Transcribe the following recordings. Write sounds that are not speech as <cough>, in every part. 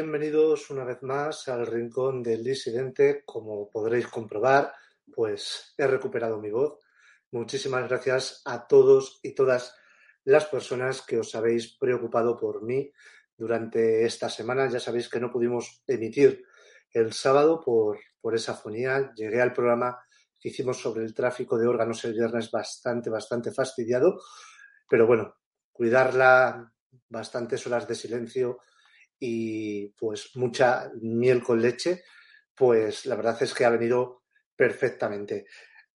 bienvenidos una vez más al Rincón del Disidente. Como podréis comprobar, pues he recuperado mi voz. Muchísimas gracias a todos y todas las personas que os habéis preocupado por mí durante esta semana. Ya sabéis que no pudimos emitir el sábado por, por esa fonía. Llegué al programa que hicimos sobre el tráfico de órganos el viernes bastante, bastante fastidiado. Pero bueno, cuidarla, bastantes horas de silencio y pues mucha miel con leche, pues la verdad es que ha venido perfectamente.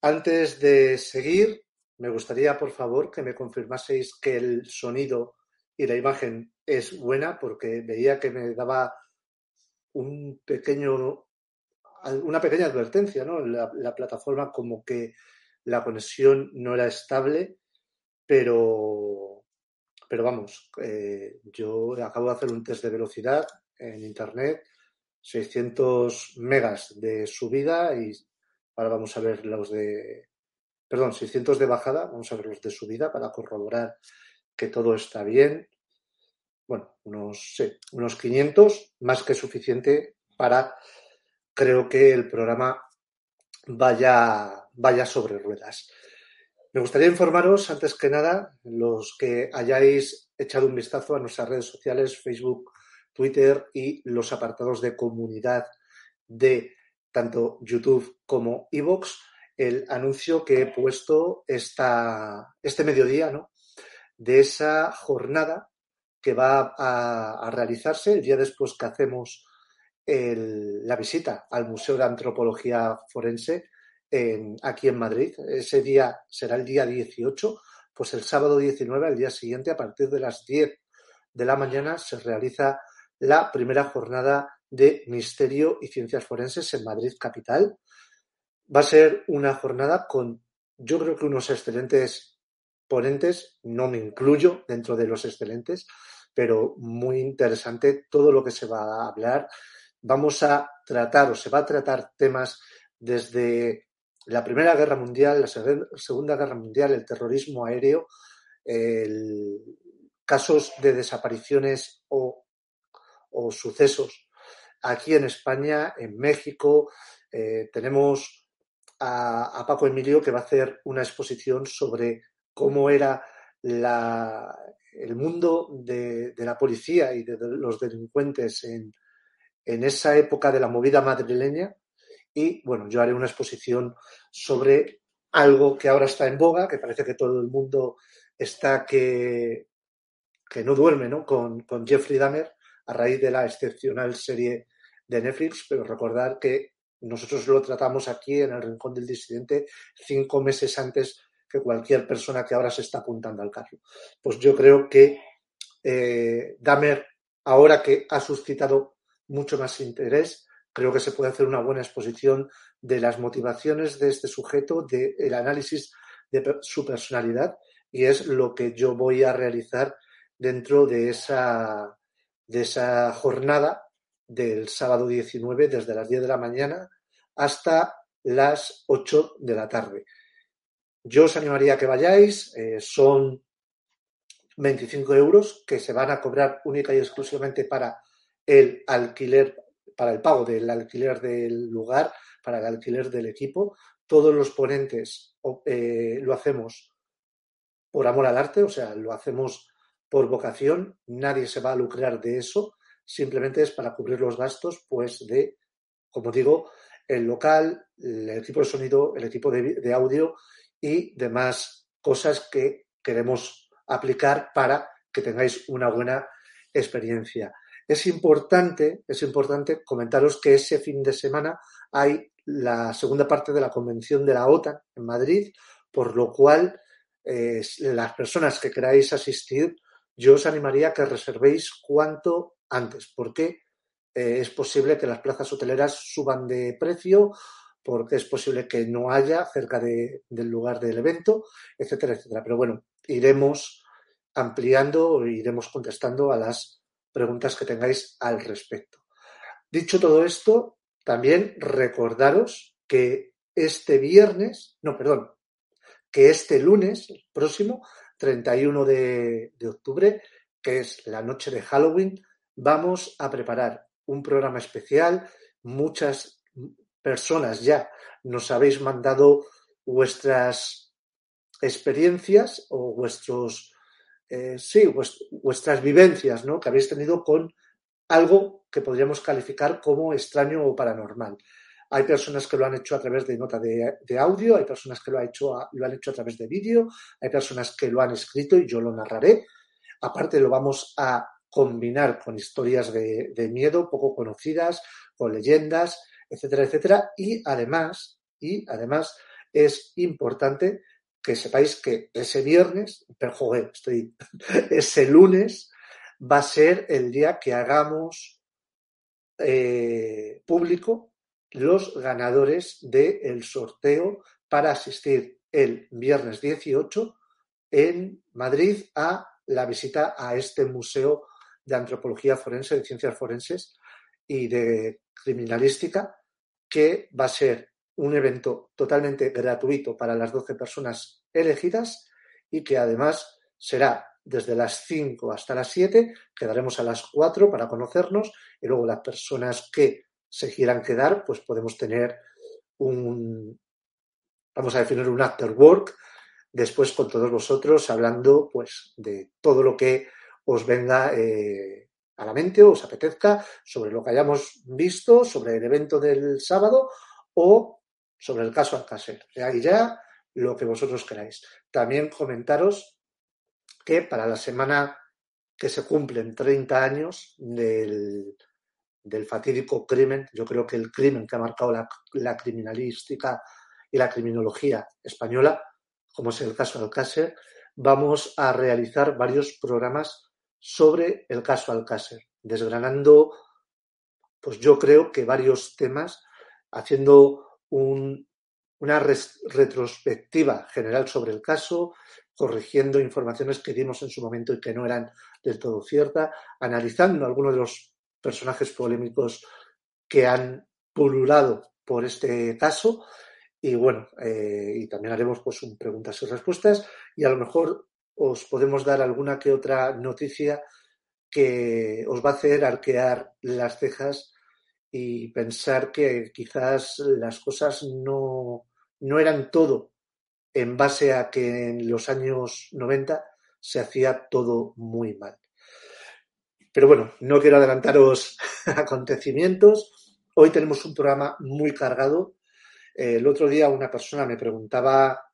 Antes de seguir, me gustaría, por favor, que me confirmaseis que el sonido y la imagen es buena, porque veía que me daba un pequeño, una pequeña advertencia, ¿no? La, la plataforma como que la conexión no era estable, pero pero vamos, eh, yo acabo de hacer un test de velocidad en Internet, 600 megas de subida y ahora vamos a ver los de, perdón, 600 de bajada, vamos a ver los de subida para corroborar que todo está bien. Bueno, unos, sí, unos 500, más que suficiente para, creo que el programa vaya, vaya sobre ruedas. Me gustaría informaros, antes que nada, los que hayáis echado un vistazo a nuestras redes sociales, Facebook, Twitter y los apartados de comunidad de tanto YouTube como Evox, el anuncio que he puesto esta, este mediodía, ¿no? De esa jornada que va a, realizarse el día después que hacemos la visita al Museo de Antropología Forense aquí en Madrid. Ese día será el día 18, pues el sábado 19, al día siguiente, a partir de las 10 de la mañana, se realiza la primera jornada de Misterio y Ciencias Forenses en Madrid Capital. Va a ser una jornada con, yo creo que unos excelentes ponentes, no me incluyo dentro de los excelentes, pero muy interesante todo lo que se va a hablar. Vamos a tratar o se va a tratar temas desde la Primera Guerra Mundial, la Segunda Guerra Mundial, el terrorismo aéreo, casos de desapariciones o, o, sucesos aquí en España, en México. Eh, tenemos a, a, Paco Emilio que va a hacer una exposición sobre cómo era la, el mundo de, de, la policía y de, de los delincuentes en, en esa época de la movida madrileña y bueno, yo haré una exposición sobre algo que ahora está en boga, que parece que todo el mundo está que, que no duerme, ¿no? Con, con Jeffrey Dahmer a raíz de la excepcional serie de Netflix, pero recordar que nosotros lo tratamos aquí en el Rincón del Disidente cinco meses antes que cualquier persona que ahora se está apuntando al carro. Pues yo creo que eh, Dahmer, ahora que ha suscitado mucho más interés, creo que se puede hacer una buena exposición de las motivaciones de este sujeto, del análisis de su personalidad y es lo que yo voy a realizar dentro de esa, de esa jornada del sábado 19 desde las 10 de la mañana hasta las 8 de la tarde. Yo os animaría a que vayáis, eh, son 25 euros que se van a cobrar única y exclusivamente para el alquiler, para el pago del alquiler del lugar, para el alquiler del equipo. Todos los ponentes eh, lo hacemos por amor al arte, o sea, lo hacemos por vocación, nadie se va a lucrar de eso, simplemente es para cubrir los gastos, pues de, como digo, el local, el equipo de sonido, el equipo de audio y demás cosas que queremos aplicar para que tengáis una buena experiencia. Es importante, es importante comentaros que ese fin de semana hay la segunda parte de la convención de la OTAN en Madrid, por lo cual eh, las personas que queráis asistir, yo os animaría a que reservéis cuanto antes, porque eh, es posible que las plazas hoteleras suban de precio, porque es posible que no haya cerca del lugar del evento, etcétera, etcétera. Pero bueno, iremos ampliando, iremos contestando a las preguntas que tengáis al respecto. Dicho todo esto, también recordaros que este viernes, no, perdón, que este lunes próximo, 31 de, de octubre, que es la noche de Halloween, vamos a preparar un programa especial. Muchas personas ya nos habéis mandado vuestras experiencias o vuestros eh, sí, vuestras vivencias ¿no? que habéis tenido con algo que podríamos calificar como extraño o paranormal. Hay personas que lo han hecho a través de nota de, audio, hay personas que lo, hecho lo han hecho a través de vídeo, hay personas que lo han escrito y yo lo narraré. Aparte lo vamos a combinar con historias de, de miedo poco conocidas, con leyendas, etcétera, etcétera. Y además, y además es importante que sepáis que ese viernes, pero joder, estoy, <laughs> ese lunes va a ser el día que hagamos eh, público los ganadores del sorteo para asistir el viernes 18 en Madrid a la visita a este museo de antropología forense, de ciencias forenses y de criminalística, que va a ser un evento totalmente gratuito para las 12 personas elegidas y que además será desde las 5 hasta las 7, quedaremos a las 4 para conocernos y luego las personas que se quieran quedar, pues podemos tener un, vamos a definir un after work después con todos vosotros hablando pues de todo lo que os venga eh, a la mente o os apetezca sobre lo que hayamos visto, sobre el evento del sábado o sobre el caso Alcácer. Ahí ya lo que vosotros queráis. También comentaros que para la semana que se cumplen 30 años del, fatídico crimen, yo creo que el crimen que ha marcado la, criminalística y la criminología española, como es el caso Alcácer, vamos a realizar varios programas sobre el caso Alcácer, desgranando, pues yo creo que varios temas, haciendo una retrospectiva general sobre el caso, corrigiendo informaciones que dimos en su momento y que no eran del todo ciertas, analizando algunos de los personajes polémicos que han pululado por este caso. Y bueno, eh, y también haremos pues un preguntas y respuestas. Y a lo mejor os podemos dar alguna que otra noticia que os va a hacer arquear las cejas y pensar que quizás las cosas no, no eran todo en base a que en los años 90 se hacía todo muy mal. Pero bueno, no quiero adelantaros <laughs> acontecimientos. Hoy tenemos un programa muy cargado. El otro día una persona me preguntaba,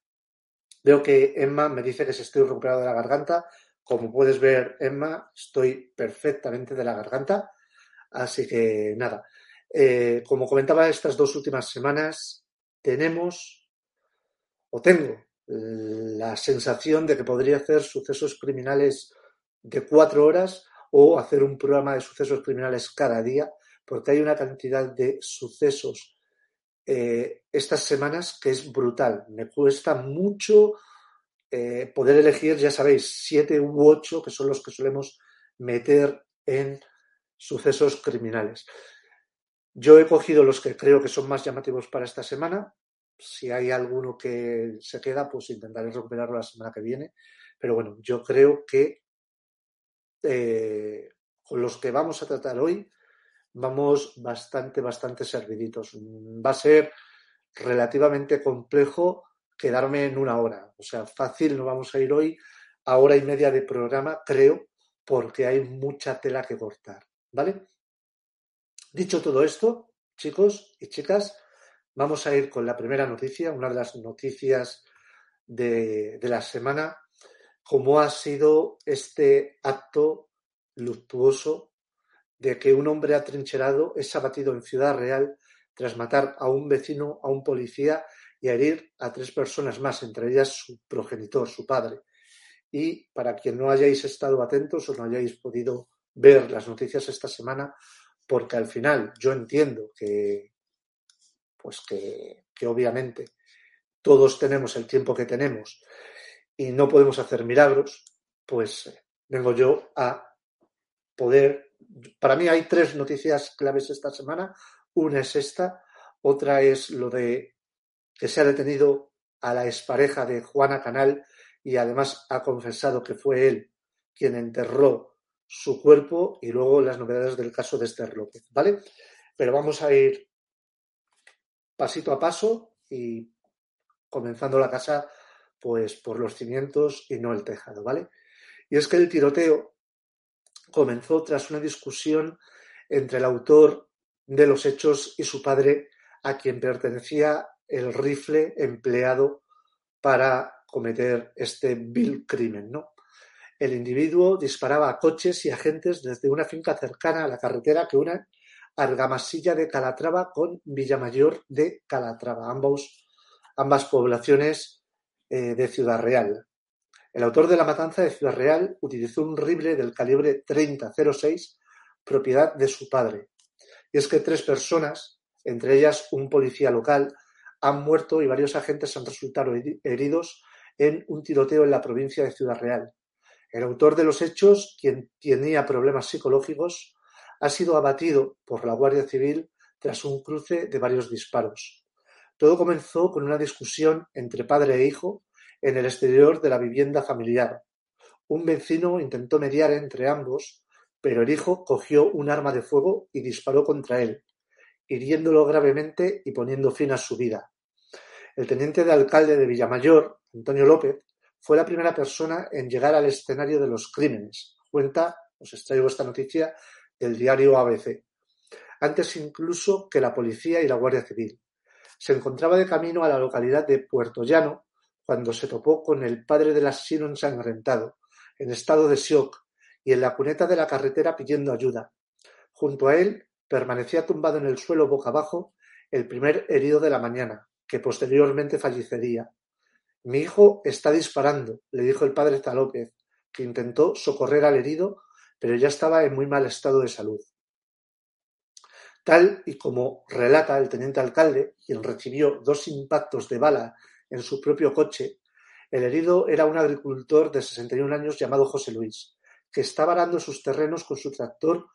veo que Emma me dice que se estoy recuperado de la garganta. Como puedes ver, Emma, estoy perfectamente de la garganta. Así que nada, eh, como comentaba estas dos últimas semanas, tenemos o tengo la sensación de que podría hacer sucesos criminales de cuatro horas o hacer un programa de sucesos criminales cada día, porque hay una cantidad de sucesos eh, estas semanas que es brutal. Me cuesta mucho eh, poder elegir, ya sabéis, siete u ocho, que son los que solemos meter en sucesos criminales. Yo he cogido los que creo que son más llamativos para esta semana. Si hay alguno que se queda, pues intentaré recuperarlo la semana que viene. Pero bueno, yo creo que eh, con los que vamos a tratar hoy vamos bastante, bastante serviditos. Va a ser relativamente complejo quedarme en una hora. O sea, fácil, no vamos a ir hoy a hora y media de programa, creo, porque hay mucha tela que cortar. ¿Vale? Dicho todo esto, chicos y chicas, vamos a ir con la primera noticia, una de las noticias de, de la semana, como ha sido este acto luctuoso de que un hombre atrincherado es abatido en Ciudad Real tras matar a un vecino, a un policía y herir a tres personas más, entre ellas su progenitor, su padre. Y para quien no hayáis estado atentos o no hayáis podido ver las noticias esta semana, porque al final yo entiendo que, pues que, obviamente todos tenemos el tiempo que tenemos y no podemos hacer milagros, pues eh, vengo yo a poder. Para mí hay tres noticias claves esta semana. Una es esta, otra es lo de que se ha detenido a la expareja de Juana Canal y además ha confesado que fue él quien enterró su cuerpo y luego las novedades del caso de Esther López, ¿vale? Pero vamos a ir pasito a paso y comenzando la casa pues por los cimientos y no el tejado, ¿vale? Y es que el tiroteo comenzó tras una discusión entre el autor de los hechos y su padre, a quien pertenecía el rifle empleado para cometer este vil crimen, ¿no? El individuo disparaba a coches y agentes desde una finca cercana a la carretera que une Argamasilla de Calatrava con Villamayor de Calatrava, ambas poblaciones eh, de Ciudad Real. El autor de la matanza de Ciudad Real utilizó un rifle del calibre 30-06, propiedad de su padre. Y es que tres personas, entre ellas un policía local, han muerto y varios agentes han resultado heridos en un tiroteo en la provincia de Ciudad Real. El autor de los hechos, quien tenía problemas psicológicos, ha sido abatido por la Guardia Civil tras un cruce de varios disparos. Todo comenzó con una discusión entre padre e hijo en el exterior de la vivienda familiar. Un vecino intentó mediar entre ambos, pero el hijo cogió un arma de fuego y disparó contra él, hiriéndolo gravemente y poniendo fin a su vida. El teniente de alcalde de Villamayor, Antonio López, fue la primera persona en llegar al escenario de los crímenes. Cuenta, os extraigo esta noticia del diario ABC. Antes incluso que la policía y la Guardia Civil. Se encontraba de camino a la localidad de Puerto Llano cuando se topó con el padre del asesino ensangrentado, en estado de shock, y en la cuneta de la carretera pidiendo ayuda. Junto a él permanecía tumbado en el suelo boca abajo el primer herido de la mañana, que posteriormente fallecería. Mi hijo está disparando, le dijo el padre Zalópez, que intentó socorrer al herido, pero ya estaba en muy mal estado de salud. Tal y como relata el teniente alcalde, quien recibió dos impactos de bala en su propio coche, el herido era un agricultor de 61 años llamado José Luis, que estaba arando sus terrenos con su tractor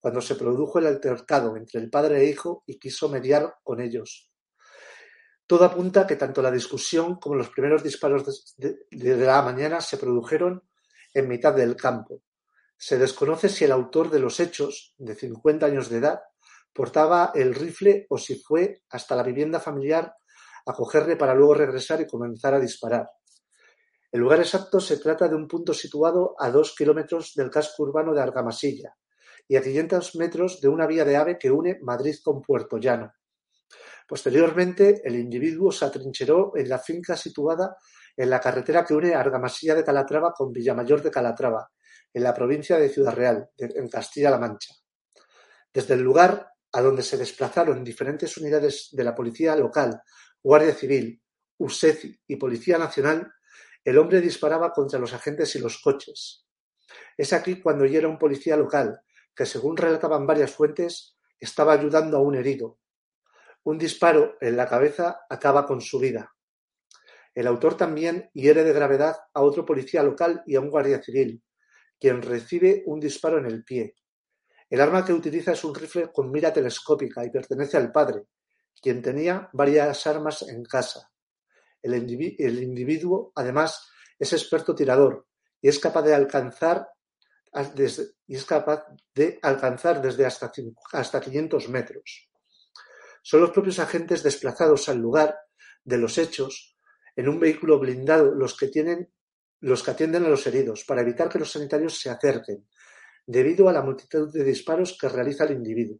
cuando se produjo el altercado entre el padre e hijo y quiso mediar con ellos. Todo apunta que tanto la discusión como los primeros disparos de, la mañana se produjeron en mitad del campo. Se desconoce si el autor de los hechos, de 50 años de edad, portaba el rifle o si fue hasta la vivienda familiar a cogerle para luego regresar y comenzar a disparar. El lugar exacto se trata de un punto situado a dos kilómetros del casco urbano de Argamasilla y a 500 metros de una vía de ave que une Madrid con Puerto Llano. Posteriormente, el individuo se atrincheró en la finca situada en la carretera que une Argamasilla de Calatrava con Villamayor de Calatrava, en la provincia de Ciudad Real, en Castilla-La Mancha. Desde el lugar a donde se desplazaron diferentes unidades de la policía local, Guardia Civil, USECI y Policía Nacional, el hombre disparaba contra los agentes y los coches. Es aquí cuando hiera un policía local, que según relataban varias fuentes, estaba ayudando a un herido. Un disparo en la cabeza acaba con su vida. El autor también hiere de gravedad a otro policía local y a un guardia civil, quien recibe un disparo en el pie. El arma que utiliza es un rifle con mira telescópica y pertenece al padre, quien tenía varias armas en casa. El, individuo, además, es experto tirador y es capaz de alcanzar desde, y es capaz de alcanzar desde hasta, hasta 500 metros. Son los propios agentes desplazados al lugar de los hechos en un vehículo blindado los que tienen los que atienden a los heridos para evitar que los sanitarios se acerquen, debido a la multitud de disparos que realiza el individuo.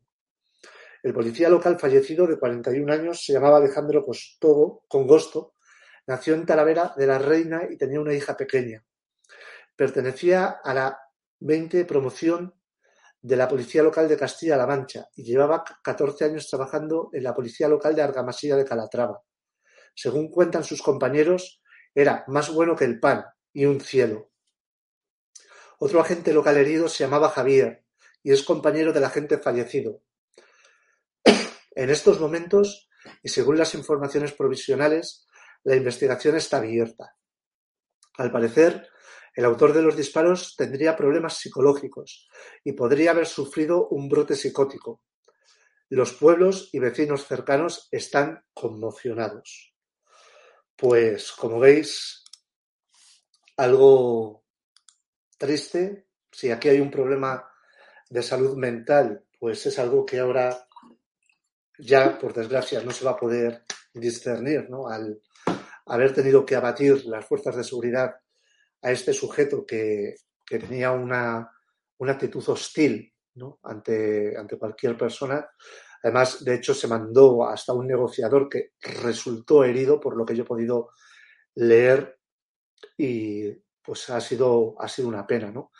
El policía local fallecido de 41 años se llamaba Alejandro Costogo, Congosto, nació en Talavera de la Reina y tenía una hija pequeña. Pertenecía a la 20 promoción de la Policía Local de Castilla-La Mancha y llevaba 14 años trabajando en la Policía Local de Argamasilla de Calatrava. Según cuentan sus compañeros, era más bueno que el pan y un cielo. Otro agente local herido se llamaba Javier y es compañero del agente fallecido. <coughs> En estos momentos, y según las informaciones provisionales, la investigación está abierta. Al parecer, el autor de los disparos tendría problemas psicológicos y podría haber sufrido un brote psicótico. Los pueblos y vecinos cercanos están conmocionados. Pues, como veis, algo triste. Si aquí hay un problema de salud mental, pues es algo que ahora ya, por desgracia, no se va a poder discernir, ¿no? Al haber tenido que abatir las fuerzas de seguridad a este sujeto que, tenía una, actitud hostil ante, ante cualquier persona. Además, de hecho, se mandó hasta un negociador que resultó herido, por lo que yo he podido leer, y pues ha sido, ha sido una pena, ¿no?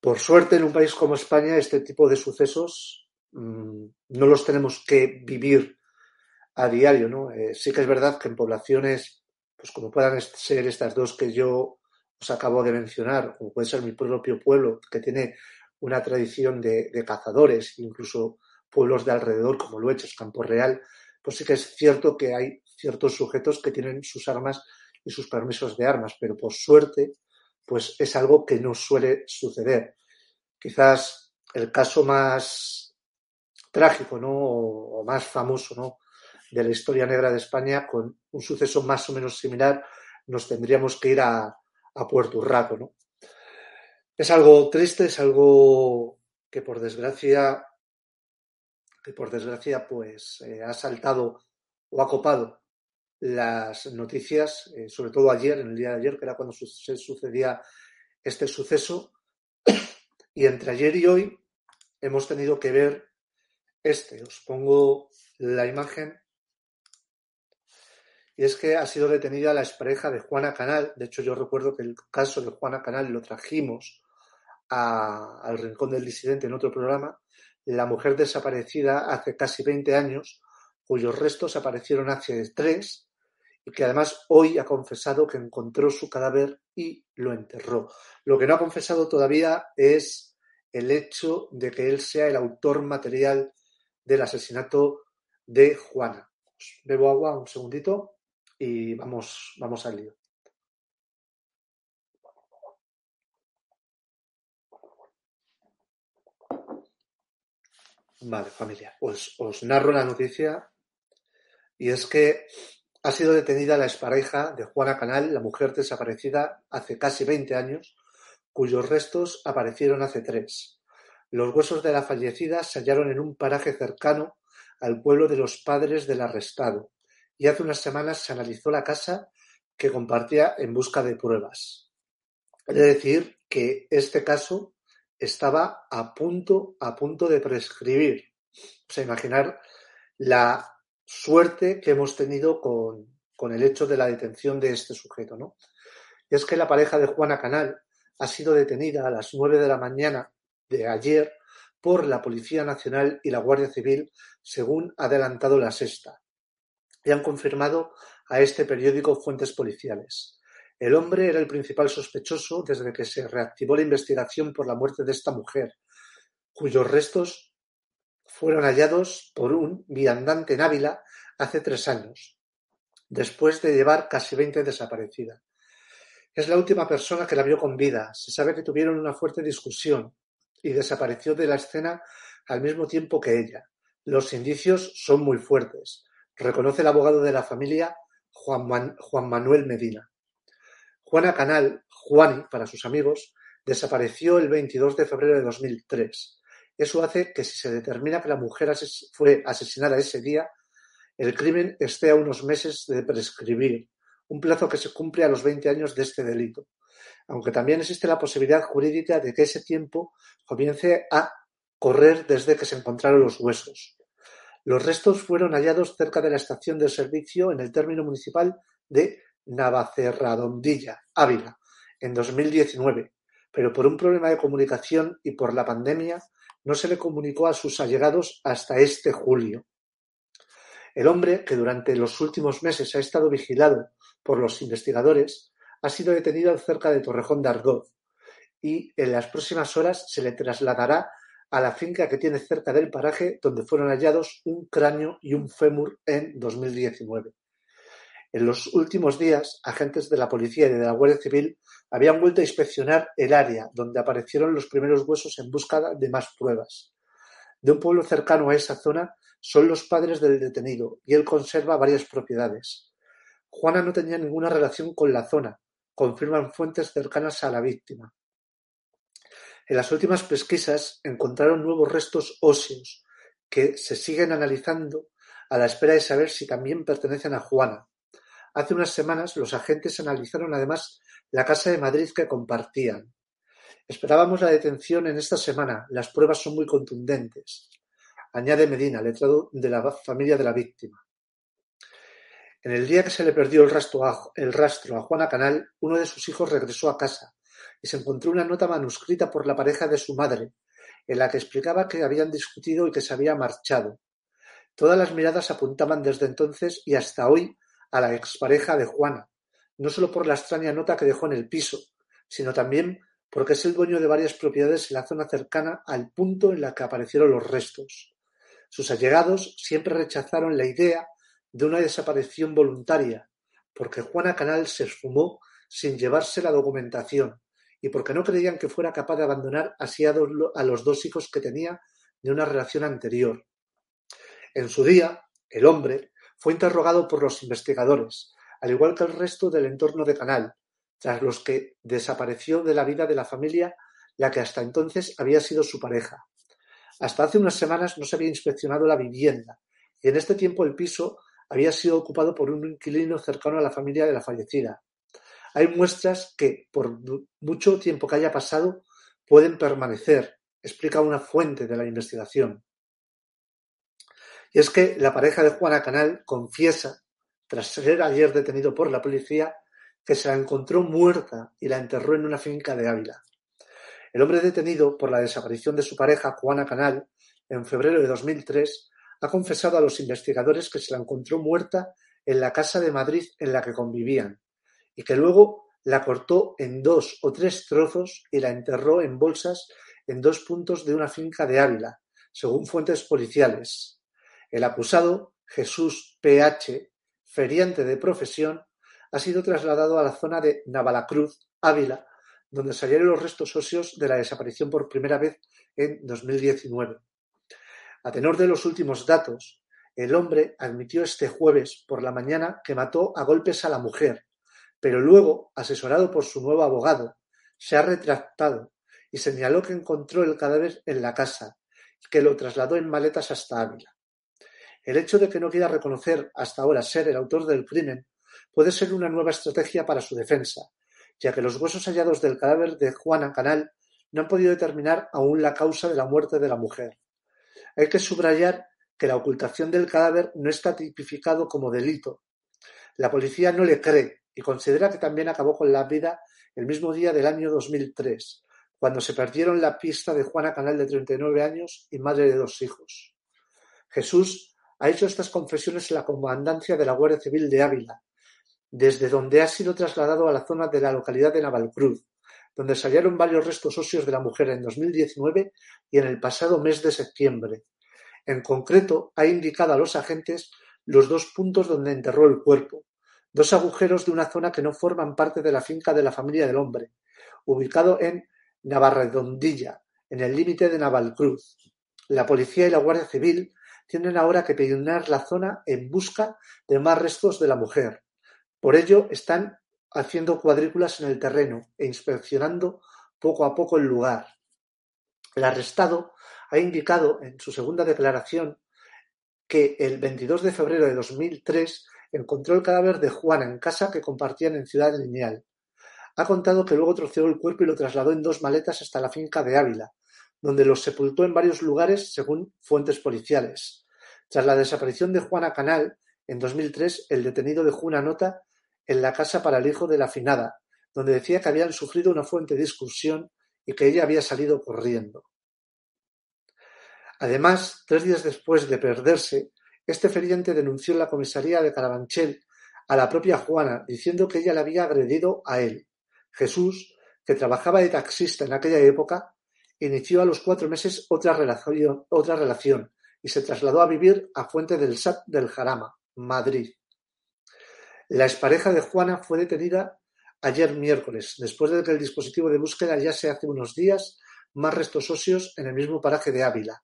Por suerte, en un país como España, este tipo de sucesos mm, no los tenemos que vivir a diario, ¿no? Eh, sí que es verdad que en poblaciones, pues como puedan ser estas dos que yo os acabo de mencionar, como puede ser mi propio pueblo, que tiene una tradición de, cazadores, incluso pueblos de alrededor como Lueches, Campo Real, pues sí que es cierto que hay ciertos sujetos que tienen sus armas y sus permisos de armas, pero por suerte, pues es algo que no suele suceder. Quizás el caso más trágico, ¿no? O, más famoso, ¿no? De la historia negra de España, con un suceso más o menos similar, nos tendríamos que ir a, a Puerto Urraco, ¿no? Es algo triste, es algo que por desgracia, que por desgracia, pues eh, ha saltado o ha copado las noticias, eh, sobre todo ayer, en el día de ayer, que era cuando se sucedía este suceso, y entre ayer y hoy hemos tenido que ver este. Os pongo la imagen y es que ha sido detenida la expareja de Juana Canal. De hecho, yo recuerdo que el caso de Juana Canal lo trajimos al Rincón del Disidente en otro programa. La mujer desaparecida hace casi 20 años, cuyos restos aparecieron hace tres, y que además hoy ha confesado que encontró su cadáver y lo enterró. Lo que no ha confesado todavía es el hecho de que él sea el autor material del asesinato de Juana. bebo agua un segundito y vamos, vamos al lío. Vale, familia, pues os narro la noticia y es que ha sido detenida la expareja de Juana Canal, la mujer desaparecida hace casi 20 años, cuyos restos aparecieron hace tres. Los huesos de la fallecida se hallaron en un paraje cercano al pueblo de los padres del arrestado, y hace unas semanas se analizó la casa que compartía en busca de pruebas. Es decir que este caso estaba a punto, a punto de prescribir. O sea, imaginar la suerte que hemos tenido con, con el hecho de la detención de este sujeto, ¿no? Y es que la pareja de Juana Canal ha sido detenida a las nueve de la mañana de ayer por la Policía Nacional y la Guardia Civil, según ha adelantado la sexta y han confirmado a este periódico fuentes policiales. El hombre era el principal sospechoso desde que se reactivó la investigación por la muerte de esta mujer, cuyos restos fueron hallados por un viandante en Ávila hace tres años. después de llevar casi 20 desaparecida. Es la última persona que la vio con vida. Se sabe que tuvieron una fuerte discusión y desapareció de la escena al mismo tiempo que ella. Los indicios son muy fuertes, reconoce el abogado de la familia Juan, Manuel Medina. Juana Canal, Juani para sus amigos, desapareció el 22 de febrero de 2003. Eso hace que si se determina que la mujer fue asesinada ese día, el crimen esté a unos meses de prescribir, un plazo que se cumple a los 20 años de este delito, aunque también existe la posibilidad jurídica de que ese tiempo comience a correr desde que se encontraron los huesos. Los restos fueron hallados cerca de la estación de servicio en el término municipal de Navacerradondilla, Ávila, en 2019, pero por un problema de comunicación y por la pandemia no se le comunicó a sus allegados hasta este julio. El hombre, que durante los últimos meses ha estado vigilado por los investigadores, ha sido detenido cerca de Torrejón de Ardoz y en las próximas horas se le trasladará a la finca que tiene cerca del paraje donde fueron hallados un cráneo y un fémur en 2019. En los últimos días, agentes de la policía y de la Guardia Civil habían vuelto a inspeccionar el área donde aparecieron los primeros huesos en busca de más pruebas. De un pueblo cercano a esa zona son los padres del detenido y él conserva varias propiedades. Juana no tenía ninguna relación con la zona, confirman fuentes cercanas a la víctima. En las últimas pesquisas encontraron nuevos restos óseos que se siguen analizando a la espera de saber si también pertenecen a Juana. Hace unas semanas los agentes analizaron además la casa de Madrid que compartían. Esperábamos la detención en esta semana. Las pruebas son muy contundentes. Añade Medina, letrado de la familia de la víctima. En el día que se le perdió el rastro, a, el rastro a Juana Canal, uno de sus hijos regresó a casa se encontró una nota manuscrita por la pareja de su madre, en la que explicaba que habían discutido y que se había marchado. Todas las miradas apuntaban desde entonces y hasta hoy a la expareja de Juana, no solo por la extraña nota que dejó en el piso, sino también porque es el dueño de varias propiedades en la zona cercana al punto en la que aparecieron los restos. Sus allegados siempre rechazaron la idea de una desaparición voluntaria, porque Juana Canal se esfumó sin llevarse la documentación y porque no creían que fuera capaz de abandonar así a, los dos hijos que tenía de una relación anterior. En su día, el hombre fue interrogado por los investigadores, al igual que el resto del entorno de Canal, tras los que desapareció de la vida de la familia la que hasta entonces había sido su pareja. Hasta hace unas semanas no se había inspeccionado la vivienda y en este tiempo el piso había sido ocupado por un inquilino cercano a la familia de la fallecida. Hay muestras que, por mucho tiempo que haya pasado, pueden permanecer, explica una fuente de la investigación. Y es que la pareja de Juana Canal confiesa, tras ser ayer detenido por la policía, que se la encontró muerta y la enterró en una finca de Ávila. El hombre detenido por la desaparición de su pareja, Juana Canal, en febrero de 2003, ha confesado a los investigadores que se la encontró muerta en la casa de Madrid en la que convivían y que luego la cortó en dos o tres trozos y la enterró en bolsas en dos puntos de una finca de Ávila, según fuentes policiales. El acusado, Jesús P.H., feriante de profesión, ha sido trasladado a la zona de Navalacruz, Ávila, donde salieron los restos óseos de la desaparición por primera vez en 2019. A tenor de los últimos datos, el hombre admitió este jueves por la mañana que mató a golpes a la mujer, pero luego, asesorado por su nuevo abogado, se ha retractado y señaló que encontró el cadáver en la casa y que lo trasladó en maletas hasta Ávila. El hecho de que no quiera reconocer hasta ahora ser el autor del crimen puede ser una nueva estrategia para su defensa, ya que los huesos hallados del cadáver de Juana Canal no han podido determinar aún la causa de la muerte de la mujer. Hay que subrayar que la ocultación del cadáver no está tipificado como delito. La policía no le cree y considera que también acabó con la vida el mismo día del año 2003, cuando se perdieron la pista de Juana Canal de 39 años y madre de dos hijos. Jesús ha hecho estas confesiones en la comandancia de la Guardia Civil de Ávila, desde donde ha sido trasladado a la zona de la localidad de Navalcruz, donde se hallaron varios restos óseos de la mujer en 2019 y en el pasado mes de septiembre. En concreto, ha indicado a los agentes los dos puntos donde enterró el cuerpo, dos agujeros de una zona que no forman parte de la finca de la familia del hombre, ubicado en Navarredondilla, en el límite de Navalcruz. La policía y la Guardia Civil tienen ahora que peregrinar la zona en busca de más restos de la mujer. Por ello, están haciendo cuadrículas en el terreno e inspeccionando poco a poco el lugar. El arrestado ha indicado en su segunda declaración que el 22 de febrero de 2003 encontró el cadáver de Juana en casa que compartían en Ciudad Lineal. Ha contado que luego troceó el cuerpo y lo trasladó en dos maletas hasta la finca de Ávila, donde los sepultó en varios lugares según fuentes policiales. Tras la desaparición de Juana Canal, en 2003 el detenido dejó una nota en la casa para el hijo de la finada, donde decía que habían sufrido una fuerte discusión y que ella había salido corriendo. Además, tres días después de perderse, este feriente denunció en la comisaría de Carabanchel a la propia Juana, diciendo que ella le había agredido a él. Jesús, que trabajaba de taxista en aquella época, inició a los cuatro meses otra relación, otra relación y se trasladó a vivir a Fuente del Sat del Jarama, Madrid. La expareja de Juana fue detenida ayer miércoles, después de que el dispositivo de búsqueda ya se hace unos días más restos óseos en el mismo paraje de Ávila.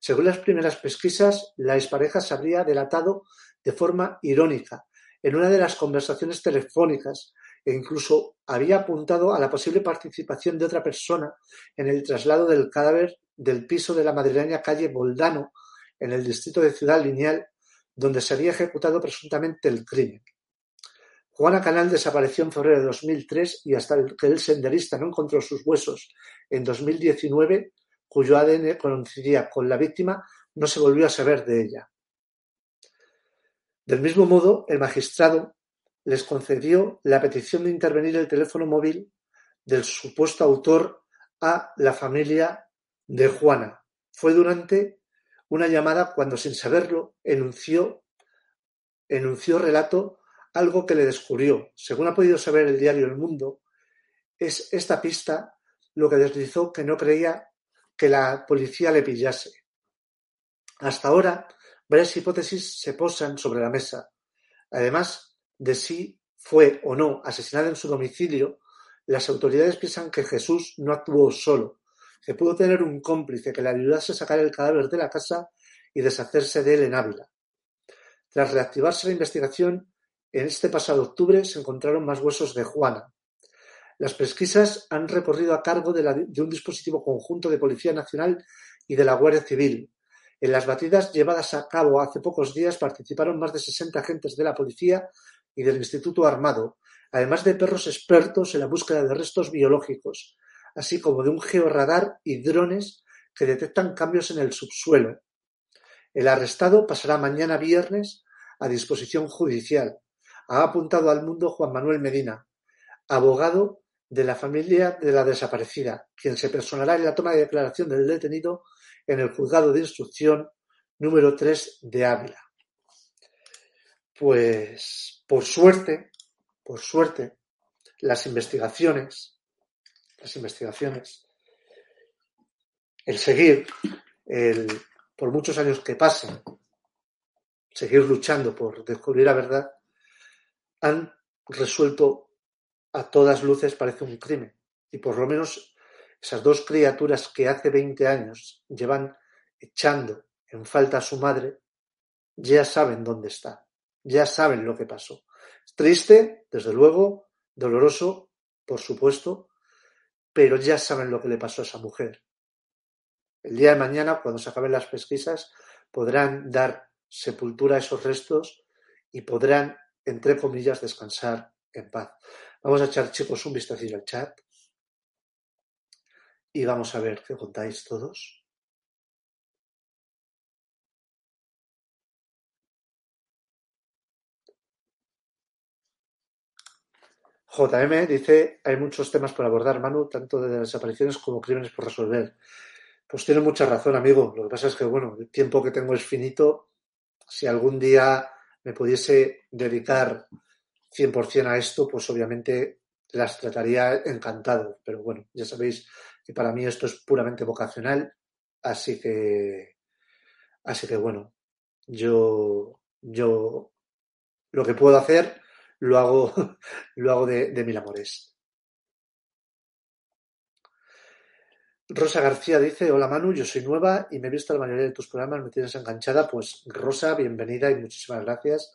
Según las primeras pesquisas, la expareja se habría delatado de forma irónica en una de las conversaciones telefónicas e incluso había apuntado a la posible participación de otra persona en el traslado del cadáver del piso de la madrileña calle Boldano, en el distrito de Ciudad Lineal, donde se había ejecutado presuntamente el crimen. Juana Canal desapareció en febrero de 2003 y hasta que el senderista no encontró sus huesos en 2019, cuyo ADN coincidía con la víctima, no se volvió a saber de ella. Del mismo modo, el magistrado les concedió la petición de intervenir el teléfono móvil del supuesto autor a la familia de Juana. Fue durante una llamada cuando, sin saberlo, enunció, enunció relato algo que le descubrió. Según ha podido saber el diario El Mundo, es esta pista lo que deslizó que no creía que la policía le pillase. Hasta ahora, varias hipótesis se posan sobre la mesa. Además de si fue o no asesinada en su domicilio, las autoridades piensan que Jesús no actuó solo, que pudo tener un cómplice que le ayudase a sacar el cadáver de la casa y deshacerse de él en Ávila. Tras reactivarse la investigación, en este pasado octubre se encontraron más huesos de Juana. Las pesquisas han recorrido a cargo de, un dispositivo conjunto de Policía Nacional y de la Guardia Civil, en las batidas llevadas a cabo hace pocos días participaron más de 60 agentes de la policía y del Instituto Armado, además de perros expertos en la búsqueda de restos biológicos, así como de un georradar y drones que detectan cambios en el subsuelo. El arrestado pasará mañana viernes a disposición judicial. Ha apuntado al mundo Juan Manuel Medina, abogado de la familia de la desaparecida, quien se personará en la toma de declaración del detenido en el Juzgado de Instrucción número 3 de Ávila. Pues, por suerte, por suerte, las investigaciones, las investigaciones, el seguir, el, por muchos años que pasen, seguir luchando por descubrir la verdad, han resuelto a todas luces, parece un crimen. Y por lo menos esas dos criaturas que hace veinte años llevan echando en falta a su madre, ya saben dónde está, ya saben lo que pasó. Triste, desde luego, doloroso, por supuesto, pero ya saben lo que le pasó a esa mujer. El día de mañana, cuando se acaben las pesquisas, podrán dar sepultura a esos restos y podrán, entre comillas, descansar en paz. Vamos a echar, chicos, un vistacillo al chat y vamos a ver qué contáis todos. JM dice, hay muchos temas por abordar, Manu, tanto de desapariciones como crímenes por resolver. Pues tiene mucha razón, amigo. Lo que pasa es que, bueno, el tiempo que tengo es finito. Si algún día me pudiese dedicar 100% a esto, pues obviamente las trataría encantado. Pero bueno, ya sabéis y para mí esto es puramente vocacional, así que, así que bueno, yo, yo lo que puedo hacer, lo hago, <laughs> lo hago de, de mil amores. Rosa García dice, hola Manu, yo soy nueva y me he visto la mayoría de tus programas, me tienes enganchada. Pues Rosa, bienvenida y muchísimas gracias.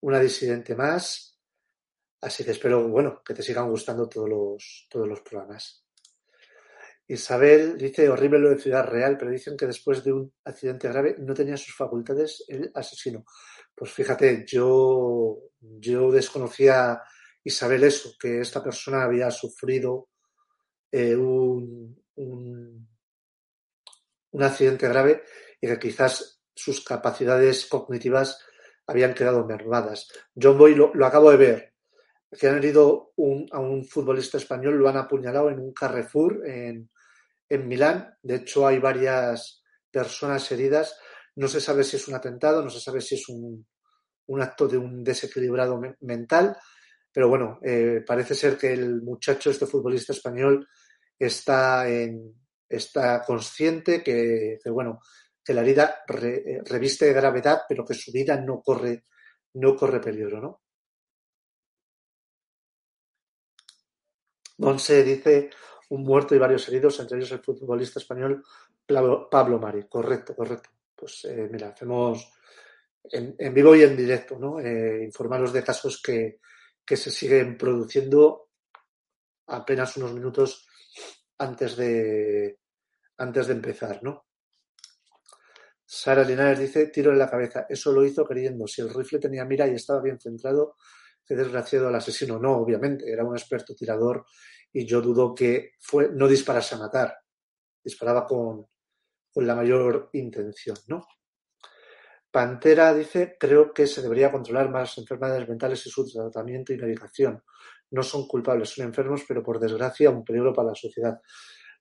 Una disidente más. Así que espero, bueno, que te sigan gustando todos los, todos los programas. Isabel dice, horrible lo de Ciudad Real, pero dicen que después de un accidente grave no tenía sus facultades el asesino. Pues fíjate, yo, yo desconocía, Isabel, eso, que esta persona había sufrido eh, un, un, accidente grave y que quizás sus capacidades cognitivas habían quedado mermadas. John Boy lo, acabo de ver, que han herido a un futbolista español, lo han apuñalado en un Carrefour en, en Milán. De hecho, hay varias personas heridas. No se sabe si es un atentado, no se sabe si es un, un acto de un desequilibrado mental, pero bueno, eh, parece ser que el muchacho, este futbolista español, está, en, está consciente que, bueno, que la herida eh, reviste gravedad, pero que su vida no corre, no corre peligro, ¿no? Monse dice un muerto y varios heridos, entre ellos el futbolista español Pablo Mari. Correcto, correcto. Pues eh, mira, hacemos en, vivo y en directo, ¿no? Eh, informaros de casos que, que se siguen produciendo apenas unos minutos antes de, antes de empezar, ¿no? Sara Linares dice, tiro en la cabeza. Eso lo hizo queriendo. Si el rifle tenía mira y estaba bien centrado, qué desgraciado el asesino. No, obviamente, era un experto tirador y yo dudo que fue, no disparase a matar. Disparaba con, con la mayor intención, ¿no? Pantera dice, creo que se debería controlar más enfermedades mentales y su tratamiento y medicación no son culpables, son enfermos, pero por desgracia un peligro para la sociedad.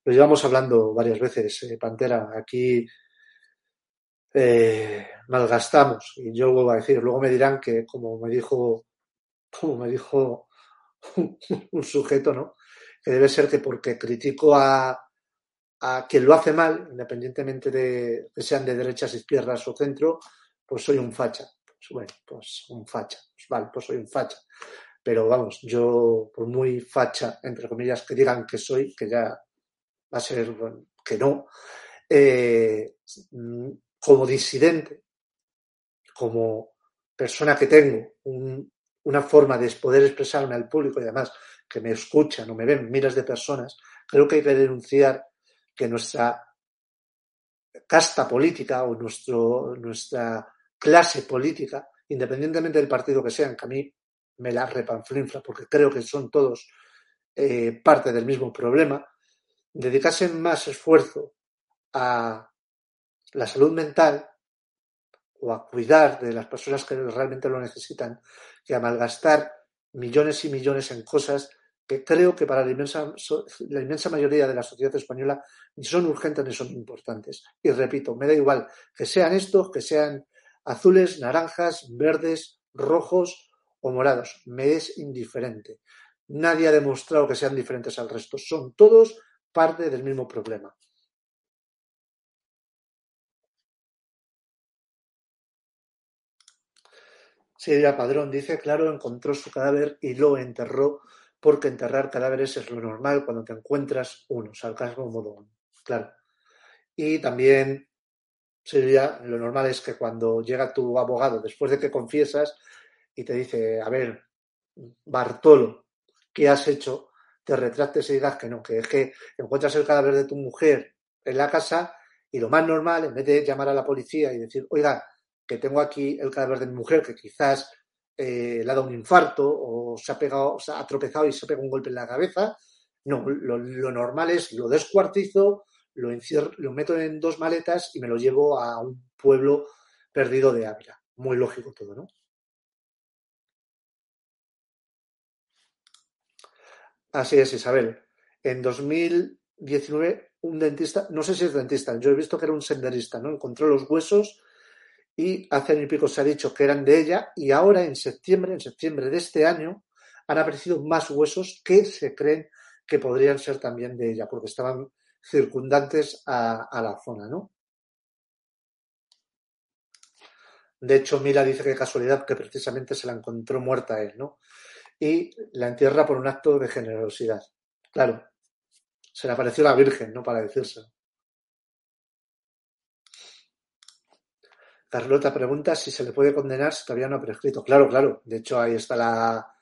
Lo llevamos hablando varias veces, eh, Pantera. Aquí eh, malgastamos, y yo vuelvo a decir, luego me dirán que, como me dijo, como me dijo <laughs> un sujeto, ¿no? Que debe ser que porque critico a, a quien lo hace mal, independientemente de que sean de derechas, izquierdas o centro, pues soy un facha. Pues bueno, pues un facha. Pues vale, pues soy un facha pero vamos, yo por muy facha, entre comillas, que digan que soy, que ya va a ser que no, eh, como disidente, como persona que tengo una forma de poder expresarme al público y además que me escuchan o me ven miles de personas, creo que hay que denunciar que nuestra casta política o nuestro, nuestra clase política, independientemente del partido que sean, que a mí me la repanflinfla, porque creo que son todos eh, parte del mismo problema, dedicasen más esfuerzo a la salud mental o a cuidar de las personas que realmente lo necesitan que a malgastar millones y millones en cosas que creo que para la inmensa, la inmensa mayoría de la sociedad española ni son urgentes ni son importantes. Y repito, me da igual que sean estos, que sean azules, naranjas, verdes, rojos o morados. Me es indiferente. Nadie ha demostrado que sean diferentes al resto. Son todos parte del mismo problema. Silvia Padrón dice, claro, encontró su cadáver y lo enterró porque enterrar cadáveres es lo normal cuando te encuentras uno, sarcasmo modo claro. Y también, Silvia, lo normal es que cuando llega tu abogado, después de que confiesas, y te dice, a ver, Bartolo, ¿qué has hecho? Te retractes y digas que no, que es que encuentras el cadáver de tu mujer en la casa y lo más normal, en vez de llamar a la policía y decir, oiga, que tengo aquí el cadáver de mi mujer, que quizás eh, le ha dado un infarto o se ha pegado, se ha tropezado y se ha pegado un golpe en la cabeza. No, lo, normal es lo descuartizo, lo, lo meto en dos maletas y me lo llevo a un pueblo perdido de Ávila. Muy lógico todo, ¿no? Así es, Isabel. En 2019, un dentista, no sé si es dentista, yo he visto que era un senderista, ¿no? Encontró los huesos y hace año y pico se ha dicho que eran de ella y ahora en septiembre, en septiembre de este año, han aparecido más huesos que se creen que podrían ser también de ella, porque estaban circundantes a, la zona, ¿no? De hecho, Mila dice que casualidad que precisamente se la encontró muerta él, ¿no? Y la entierra por un acto de generosidad. Claro, se le apareció la Virgen, ¿no? Para decírselo. Carlota pregunta si se le puede condenar si todavía no ha prescrito. Claro, claro. De hecho, ahí está la,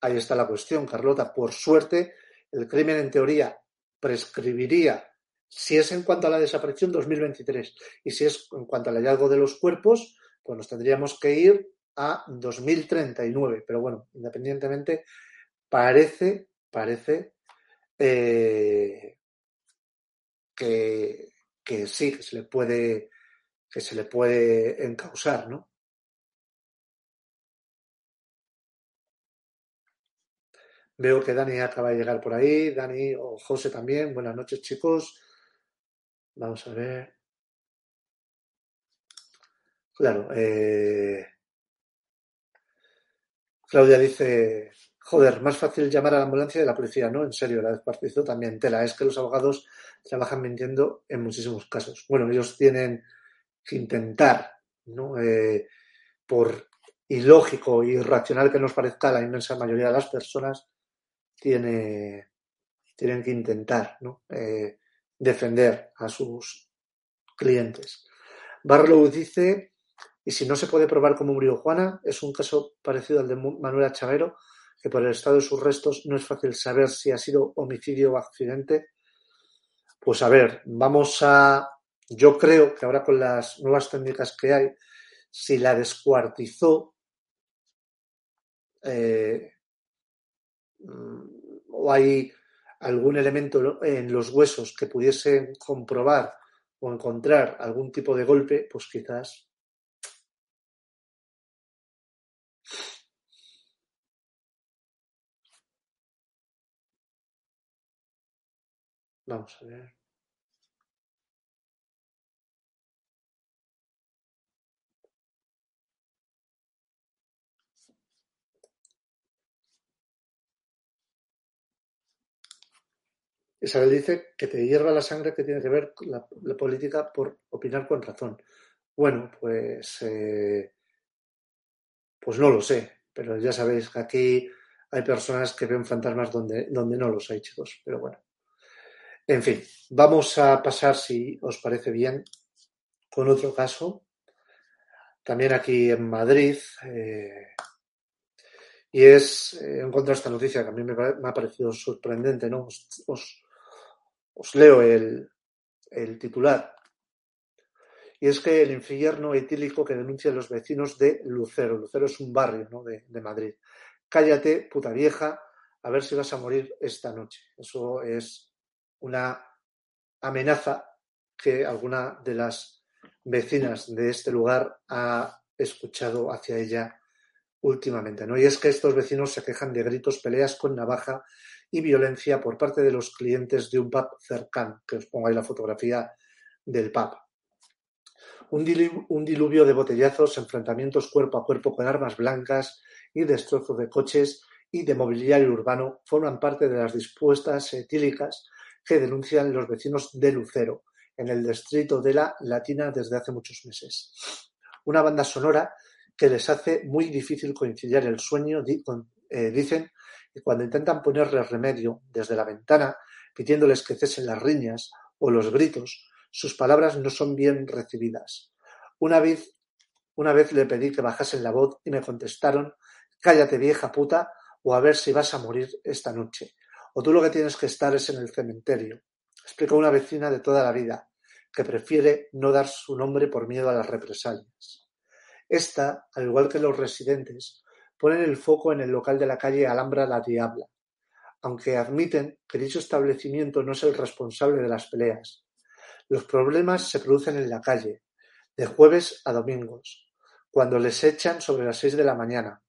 ahí está la cuestión, Carlota. Por suerte, el crimen en teoría prescribiría si es en cuanto a la desaparición 2023 y si es en cuanto al hallazgo de los cuerpos, pues nos tendríamos que ir a 2039. Pero bueno, independientemente, parece, parece eh, que, que sí, que se le puede que se le puede encausar, ¿no? Veo que Dani acaba de llegar por ahí, Dani o José también. Buenas noches, chicos. Vamos a ver. Claro, eh... Claudia dice, joder, más fácil llamar a la ambulancia de la policía, ¿no? En serio, la despartizó también tela. Es que los abogados trabajan mintiendo en muchísimos casos. Bueno, ellos tienen que intentar, ¿no? Eh, por ilógico y irracional que nos parezca la inmensa mayoría de las personas, tiene, tienen que intentar ¿no? eh, defender a sus clientes. Barlow dice, y si no se puede probar cómo murió Juana, es un caso parecido al de Manuela Chavero, que por el estado de sus restos no es fácil saber si ha sido homicidio o accidente. Pues a ver, vamos a yo creo que ahora con las nuevas técnicas que hay, si la descuartizó eh, mm, o hay algún elemento en los huesos que pudiese comprobar o encontrar algún tipo de golpe, pues quizás Vamos a ver. Isabel dice que te hierva la sangre que tiene que ver la, política por opinar con razón. Bueno, pues, eh, pues no lo sé, pero ya sabéis que aquí hay personas que ven fantasmas donde, donde no los hay, chicos. Pero bueno. En fin, vamos a pasar, si os parece bien, con otro caso. También aquí en Madrid. Eh, y es, eh, encuentro esta noticia que a mí me, ha parecido sorprendente, ¿no? os leo el, titular. Y es que el infierno etílico que denuncian los vecinos de Lucero. Lucero es un barrio de, de Madrid. Cállate, puta vieja, a ver si vas a morir esta noche. Eso es una amenaza que alguna de las vecinas de este lugar ha escuchado hacia ella últimamente. ¿no? Y es que estos vecinos se quejan de gritos, peleas con navaja y violencia por parte de los clientes de un pub cercano, que os pongo ahí la fotografía del pub. Un, diluvio de botellazos, enfrentamientos cuerpo a cuerpo con armas blancas y destrozos de coches y de mobiliario urbano forman parte de las dispuestas etílicas que denuncian los vecinos de Lucero, en el distrito de la Latina desde hace muchos meses. Una banda sonora que les hace muy difícil coincidir el sueño, eh, dicen, y cuando intentan ponerles remedio desde la ventana, pidiéndoles que cesen las riñas o los gritos, sus palabras no son bien recibidas. Una vez, una vez le pedí que bajasen la voz y me contestaron cállate vieja puta o a ver si vas a morir esta noche. O tú lo que tienes que estar es en el cementerio. Explicó una vecina de toda la vida, que prefiere no dar su nombre por miedo a las represalias. Esta, al igual que los residentes, ponen el foco en el local de la calle Alhambra La Diabla, aunque admiten que dicho establecimiento no es el responsable de las peleas. Los problemas se producen en la calle, de jueves a domingos, cuando les echan sobre las seis de la mañana.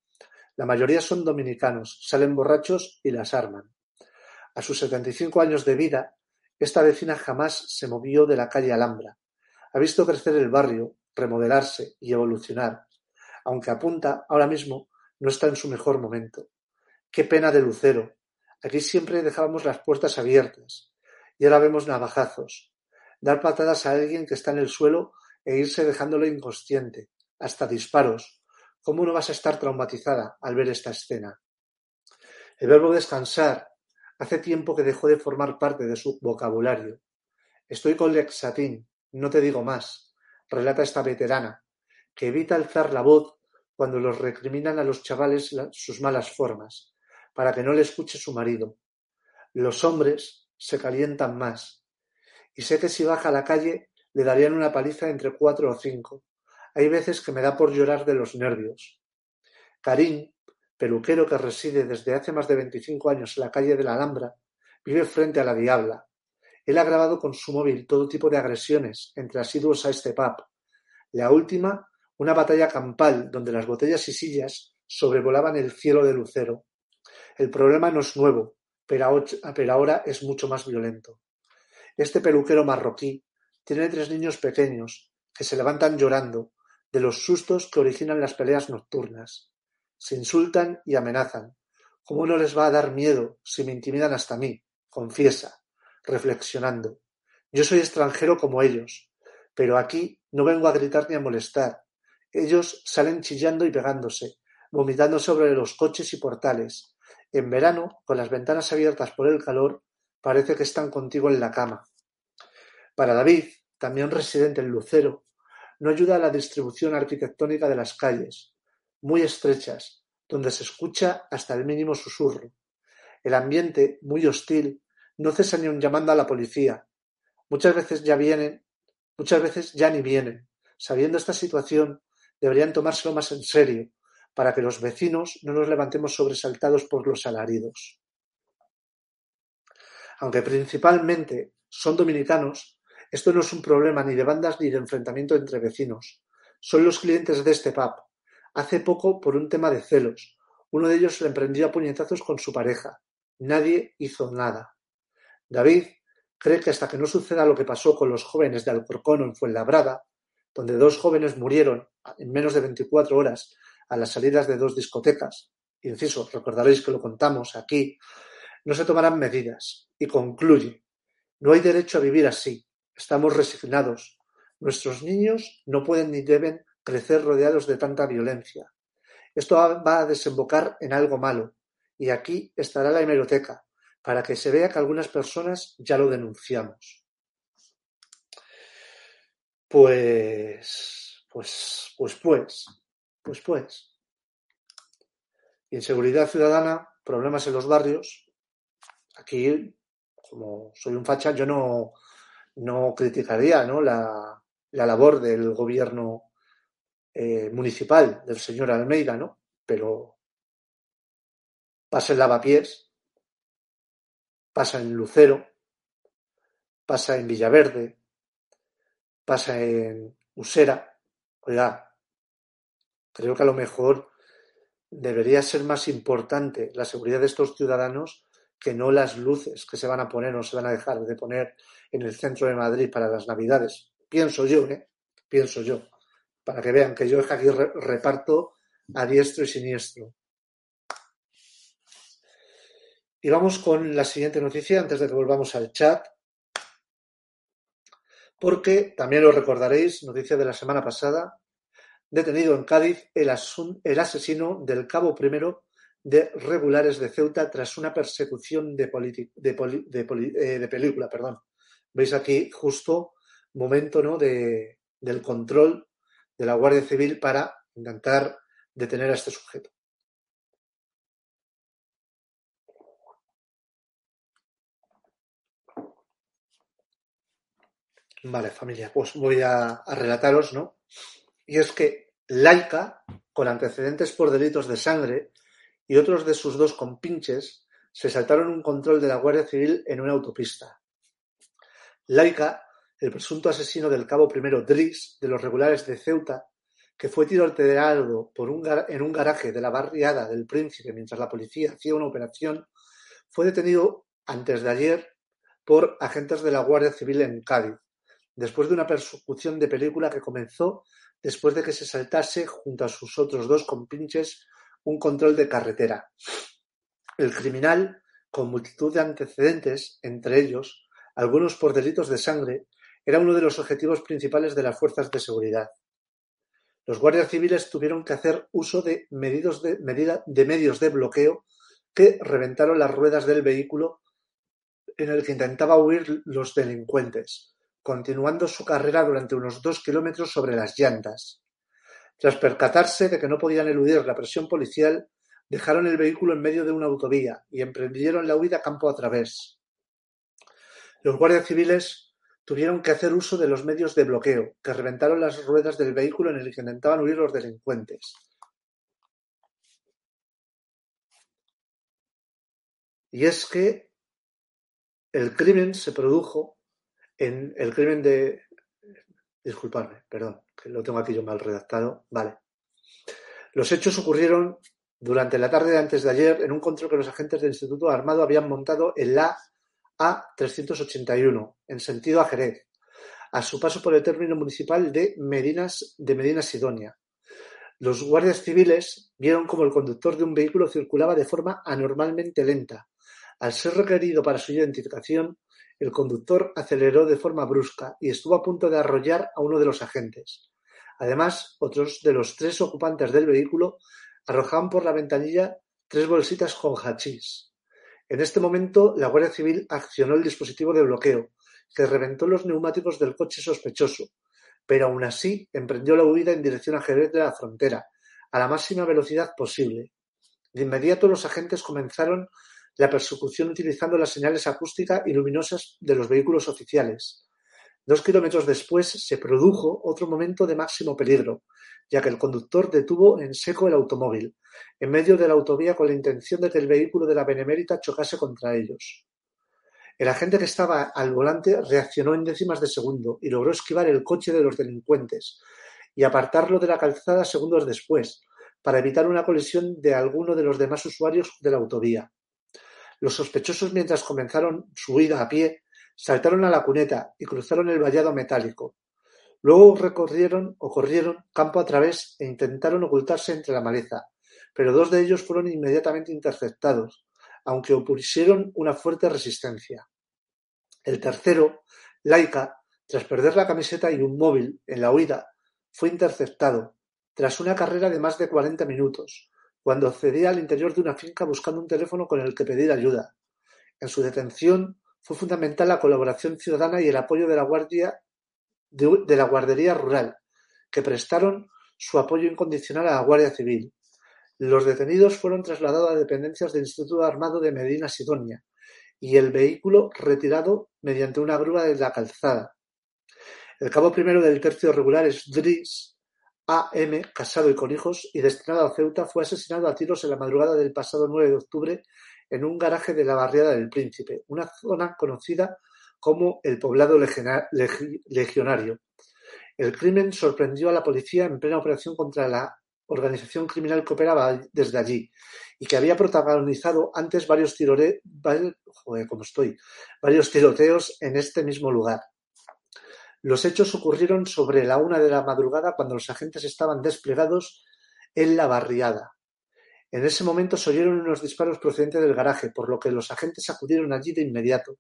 La mayoría son dominicanos, salen borrachos y las arman. A sus 75 años de vida, esta vecina jamás se movió de la calle Alhambra. Ha visto crecer el barrio, remodelarse y evolucionar, aunque apunta ahora mismo no está en su mejor momento. Qué pena de Lucero. Aquí siempre dejábamos las puertas abiertas. Y ahora vemos navajazos. Dar patadas a alguien que está en el suelo e irse dejándolo inconsciente. hasta disparos. ¿Cómo no vas a estar traumatizada al ver esta escena? El verbo descansar hace tiempo que dejó de formar parte de su vocabulario. Estoy con Lexatín, no te digo más, relata esta veterana, que evita alzar la voz cuando los recriminan a los chavales sus malas formas, para que no le escuche su marido. Los hombres se calientan más. Y sé que si baja a la calle le darían una paliza entre cuatro o cinco. Hay veces que me da por llorar de los nervios. Karim, peluquero que reside desde hace más de veinticinco años en la calle de la Alhambra, vive frente a la Diabla. Él ha grabado con su móvil todo tipo de agresiones entre asiduos a este pub. La última, una batalla campal donde las botellas y sillas sobrevolaban el cielo de lucero. El problema no es nuevo, pero ahora es mucho más violento. Este peluquero marroquí tiene tres niños pequeños que se levantan llorando de los sustos que originan las peleas nocturnas. Se insultan y amenazan. ¿Cómo no les va a dar miedo si me intimidan hasta mí? Confiesa, reflexionando. Yo soy extranjero como ellos, pero aquí no vengo a gritar ni a molestar. Ellos salen chillando y pegándose, vomitando sobre los coches y portales. En verano, con las ventanas abiertas por el calor, parece que están contigo en la cama. Para David, también residente en Lucero, no ayuda la distribución arquitectónica de las calles, muy estrechas, donde se escucha hasta el mínimo susurro. El ambiente, muy hostil, no cesa ni un llamando a la policía. Muchas veces ya vienen, muchas veces ya ni vienen. Sabiendo esta situación, deberían tomárselo más en serio, para que los vecinos no nos levantemos sobresaltados por los alaridos. Aunque principalmente son dominicanos, esto no es un problema ni de bandas ni de enfrentamiento entre vecinos. Son los clientes de este pub. Hace poco, por un tema de celos, uno de ellos le emprendió a puñetazos con su pareja. Nadie hizo nada. David cree que hasta que no suceda lo que pasó con los jóvenes de Alcorcón en Fuenlabrada, donde dos jóvenes murieron en menos de 24 horas a las salidas de dos discotecas, inciso, recordaréis que lo contamos aquí, no se tomarán medidas. Y concluye, no hay derecho a vivir así, estamos resignados, nuestros niños no pueden ni deben crecer rodeados de tanta violencia. Esto va a desembocar en algo malo, y aquí estará la hemeroteca, para que se vea que algunas personas ya lo denunciamos. Pues, pues, pues, pues, pues, pues. Inseguridad ciudadana, problemas en los barrios. Aquí, como soy un facha, yo no, no criticaría ¿no? La, la labor del gobierno eh, municipal del señor Almeida, ¿no? Pero pasa en Lavapiés, pasa en Lucero, pasa en Villaverde, pasa en Usera. Oiga, creo que a lo mejor debería ser más importante la seguridad de estos ciudadanos que no las luces que se van a poner o se van a dejar de poner en el centro de Madrid para las Navidades. Pienso yo, ¿eh? Pienso yo. Para que vean que yo aquí reparto a diestro y siniestro. Y vamos con la siguiente noticia antes de que volvamos al chat. Porque también lo recordaréis, noticia de la semana pasada, detenido en Cádiz el, asesino del cabo primero de regulares de Ceuta tras una persecución de, eh, de, película. Perdón. Veis aquí justo momento ¿no? de, del control de la Guardia Civil para intentar detener a este sujeto. Vale, familia, pues voy a, relataros, ¿no? Y es que Laika, con antecedentes por delitos de sangre, y otros de sus dos compinches se saltaron un control de la Guardia Civil en una autopista. Laika, el presunto asesino del cabo primero Dris de los regulares de Ceuta, que fue tiroteado por un en un garaje de la barriada del Príncipe mientras la policía hacía una operación, fue detenido antes de ayer por agentes de la Guardia Civil en Cádiz, después de una persecución de película que comenzó después de que se saltase junto a sus otros dos compinches un control de carretera. El criminal, con multitud de antecedentes, entre ellos algunos por delitos de sangre, era uno de los objetivos principales de las fuerzas de seguridad. Los guardias civiles tuvieron que hacer uso de, medios de, de medios de bloqueo que reventaron las ruedas del vehículo en el que intentaba huir los delincuentes, continuando su carrera durante unos dos kilómetros sobre las llantas. Tras percatarse de que no podían eludir la presión policial, dejaron el vehículo en medio de una autovía y emprendieron la huida campo a través. Los guardias civiles tuvieron que hacer uso de los medios de bloqueo, que reventaron las ruedas del vehículo en el que intentaban huir los delincuentes. Y es que el crimen se produjo en el crimen de... Disculpadme, perdón, que lo tengo aquí yo mal redactado. Vale. Los hechos ocurrieron durante la tarde de antes de ayer en un control que los agentes del Instituto Armado habían montado en la A381, en sentido a Jerez, a su paso por el término municipal de Medinas de Medina Sidonia. Los guardias civiles vieron como el conductor de un vehículo circulaba de forma anormalmente lenta, al ser requerido para su identificación, el conductor aceleró de forma brusca y estuvo a punto de arrollar a uno de los agentes. Además, otros de los tres ocupantes del vehículo arrojaban por la ventanilla tres bolsitas con hachís. En este momento, la Guardia Civil accionó el dispositivo de bloqueo, que reventó los neumáticos del coche sospechoso, pero aún así emprendió la huida en dirección a Jerez de la frontera, a la máxima velocidad posible. De inmediato los agentes comenzaron la persecución utilizando las señales acústicas y luminosas de los vehículos oficiales. Dos kilómetros después se produjo otro momento de máximo peligro, ya que el conductor detuvo en seco el automóvil, en medio de la autovía con la intención de que el vehículo de la Benemérita chocase contra ellos. El agente que estaba al volante reaccionó en décimas de segundo y logró esquivar el coche de los delincuentes y apartarlo de la calzada segundos después, para evitar una colisión de alguno de los demás usuarios de la autovía. Los sospechosos, mientras comenzaron su huida a pie, saltaron a la cuneta y cruzaron el vallado metálico. Luego recorrieron o corrieron campo a través e intentaron ocultarse entre la maleza, pero dos de ellos fueron inmediatamente interceptados, aunque opusieron una fuerte resistencia. El tercero, Laika, tras perder la camiseta y un móvil en la huida, fue interceptado, tras una carrera de más de cuarenta minutos, cuando accedía al interior de una finca buscando un teléfono con el que pedir ayuda. En su detención fue fundamental la colaboración ciudadana y el apoyo de la Guardia de, la Guardería Rural, que prestaron su apoyo incondicional a la Guardia Civil. Los detenidos fueron trasladados a dependencias del Instituto Armado de Medina Sidonia y el vehículo retirado mediante una grúa de la calzada. El cabo primero del tercio regular es a. M., casado y con hijos, y destinado a Ceuta, fue asesinado a tiros en la madrugada del pasado 9 de octubre en un garaje de la barriada del Príncipe, una zona conocida como el Poblado Legionario. El crimen sorprendió a la policía en plena operación contra la organización criminal que operaba desde allí y que había protagonizado antes varios, varios tiroteos en este mismo lugar. Los hechos ocurrieron sobre la una de la madrugada cuando los agentes estaban desplegados en la barriada. En ese momento se oyeron unos disparos procedentes del garaje, por lo que los agentes acudieron allí de inmediato.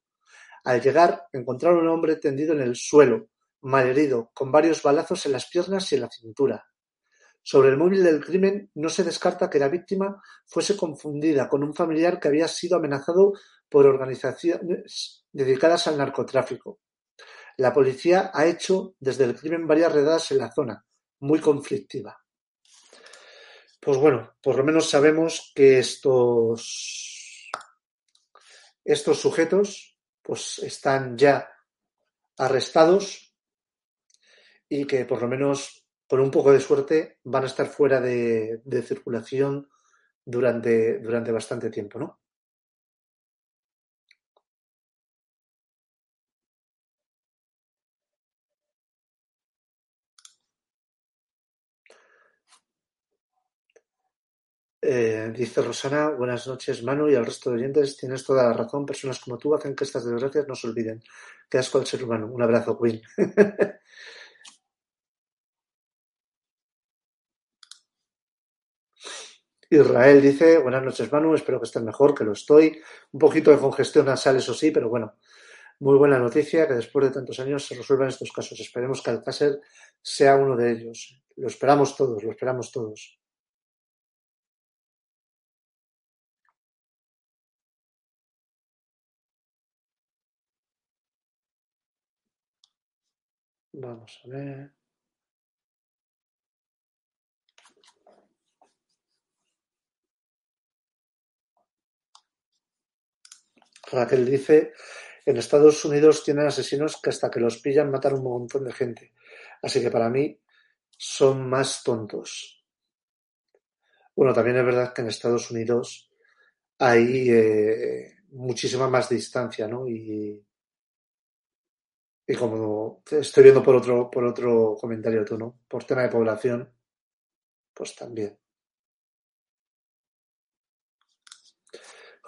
Al llegar, encontraron a un hombre tendido en el suelo, malherido, con varios balazos en las piernas y en la cintura. Sobre el móvil del crimen no se descarta que la víctima fuese confundida con un familiar que había sido amenazado por organizaciones dedicadas al narcotráfico. La policía ha hecho desde el crimen varias redadas en la zona, muy conflictiva. Pues bueno, por lo menos sabemos que estos, estos sujetos pues están ya arrestados y que por lo menos con un poco de suerte van a estar fuera de, de circulación durante, durante bastante tiempo, ¿no? Eh, dice Rosana, buenas noches Manu y al resto de oyentes, tienes toda la razón, personas como tú hacen que estas desgracias no se olviden. Qué asco al ser humano. Un abrazo, Queen. <laughs> Israel dice, buenas noches Manu, espero que estés mejor, que lo estoy. Un poquito de congestión nasal, eso sí, pero bueno, Muy buena noticia que después de tantos años se resuelvan estos casos. Esperemos que Alcácer sea uno de ellos. Lo esperamos todos, lo esperamos todos. Vamos a ver. Raquel dice, en Estados Unidos tienen asesinos que hasta que los pillan matan un montón de gente. Así que para mí son más tontos. Bueno, también es verdad que en Estados Unidos hay eh, muchísima más distancia, ¿no? Y, y como estoy viendo por otro, por otro comentario tú, ¿no? Por tema de población, pues también.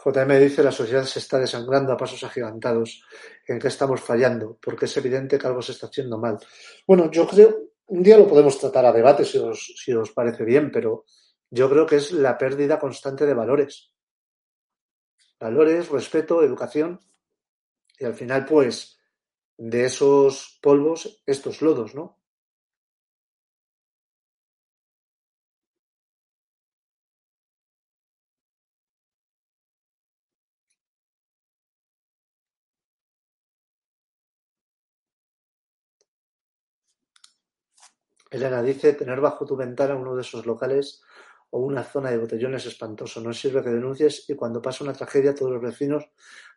JM dice la sociedad se está desangrando a pasos agigantados. ¿En qué estamos fallando? Porque es evidente que algo se está haciendo mal. Bueno, yo creo, un día lo podemos tratar a debate si os, si os parece bien, pero yo creo que es la pérdida constante de valores. Valores, respeto, educación. Y al final, pues, de esos polvos, estos lodos, ¿no? Elena dice, tener bajo tu ventana uno de esos locales o una zona de botellones espantoso. No sirve que denuncies y cuando pasa una tragedia todos los vecinos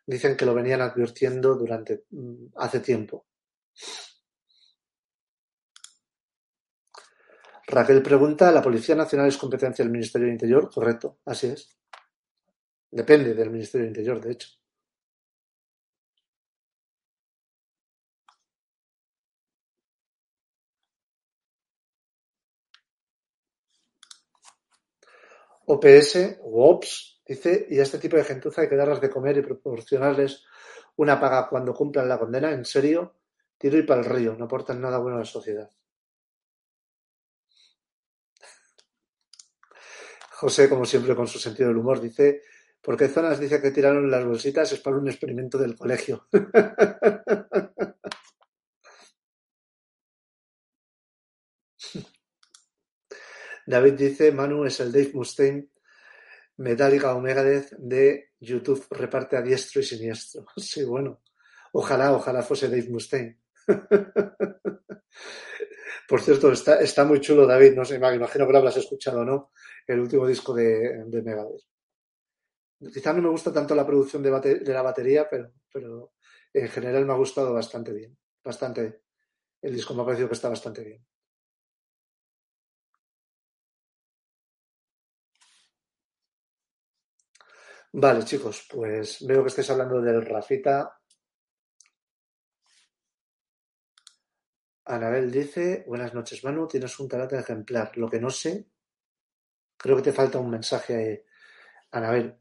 dicen que lo venían advirtiendo durante mm, hace tiempo. Raquel pregunta, ¿la Policía Nacional es competencia del Ministerio del Interior? Correcto, así es. Depende del Ministerio del Interior, de hecho. OPS OPS dice, y a este tipo de gentuza hay que darles de comer y proporcionarles una paga cuando cumplan la condena, en serio, tiro y para el río, no aportan nada bueno a la sociedad. José, como siempre, con su sentido del humor, dice, ¿por qué zonas dice que tiraron las bolsitas? Es para un experimento del colegio. <laughs> David dice, Manu es el Dave Mustaine, Metallica o Megadeth de YouTube, reparte a diestro y siniestro. <laughs> Sí, bueno, ojalá, ojalá fuese Dave Mustaine. <laughs> Por cierto, está, está muy chulo, David, no sé, me imagino que lo habrás escuchado, ¿no? El último disco de, de Megadeth. Quizá no me gusta tanto la producción de, de la batería, pero, pero en general me ha gustado bastante bien. Bastante. El disco me ha parecido que está bastante bien. Vale, chicos, pues veo que estáis hablando del Rafita. Anabel dice, buenas noches, Manu, tienes un talante ejemplar. Lo que no sé, creo que te falta un mensaje, Anabel,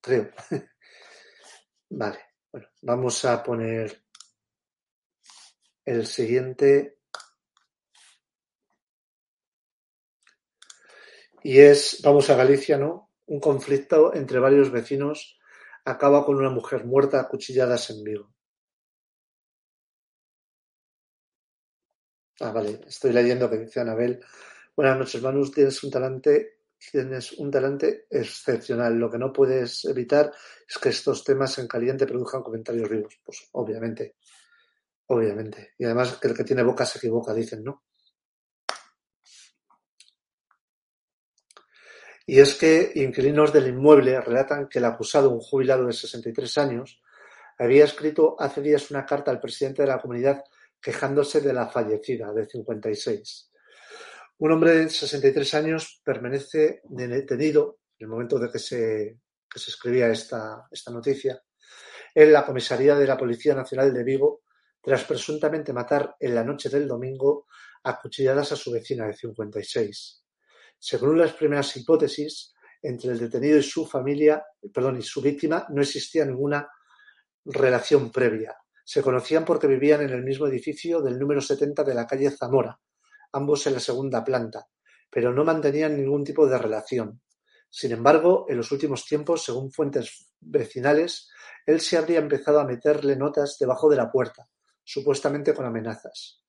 creo. <laughs> vale, bueno, vamos a poner el siguiente. Y es, vamos a Galicia, ¿no? Un conflicto entre varios vecinos acaba con una mujer muerta a cuchilladas en Vigo. Ah, vale, estoy leyendo que dice Anabel. Buenas noches, Manu, tienes un talante, tienes un talante excepcional. Lo que no puedes evitar es que estos temas en caliente produzcan comentarios vivos. Pues obviamente, obviamente. Y además que el que tiene boca se equivoca, dicen, ¿no? Y es que inquilinos del inmueble relatan que el acusado, un jubilado de 63 años, había escrito hace días una carta al presidente de la comunidad quejándose de la fallecida, de 56. Un hombre de 63 años permanece detenido en el momento de que se, se escribía esta, esta noticia en la comisaría de la Policía Nacional de Vigo tras presuntamente matar en la noche del domingo a cuchilladas a su vecina de 56. Según las primeras hipótesis, entre el detenido y su familia, perdón, y su víctima no existía ninguna relación previa. Se conocían porque vivían en el mismo edificio del número 70 de la calle Zamora, ambos en la segunda planta, pero no mantenían ningún tipo de relación. Sin embargo, en los últimos tiempos, según fuentes vecinales, él se habría empezado a meterle notas debajo de la puerta, supuestamente con amenazas.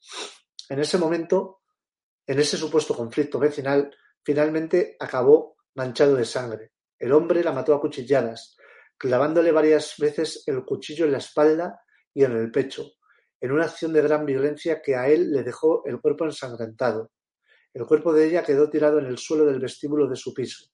En ese momento, en ese supuesto conflicto vecinal, finalmente acabó manchado de sangre. El hombre la mató a cuchilladas, clavándole varias veces el cuchillo en la espalda y en el pecho, en una acción de gran violencia que a él le dejó el cuerpo ensangrentado. El cuerpo de ella quedó tirado en el suelo del vestíbulo de su piso.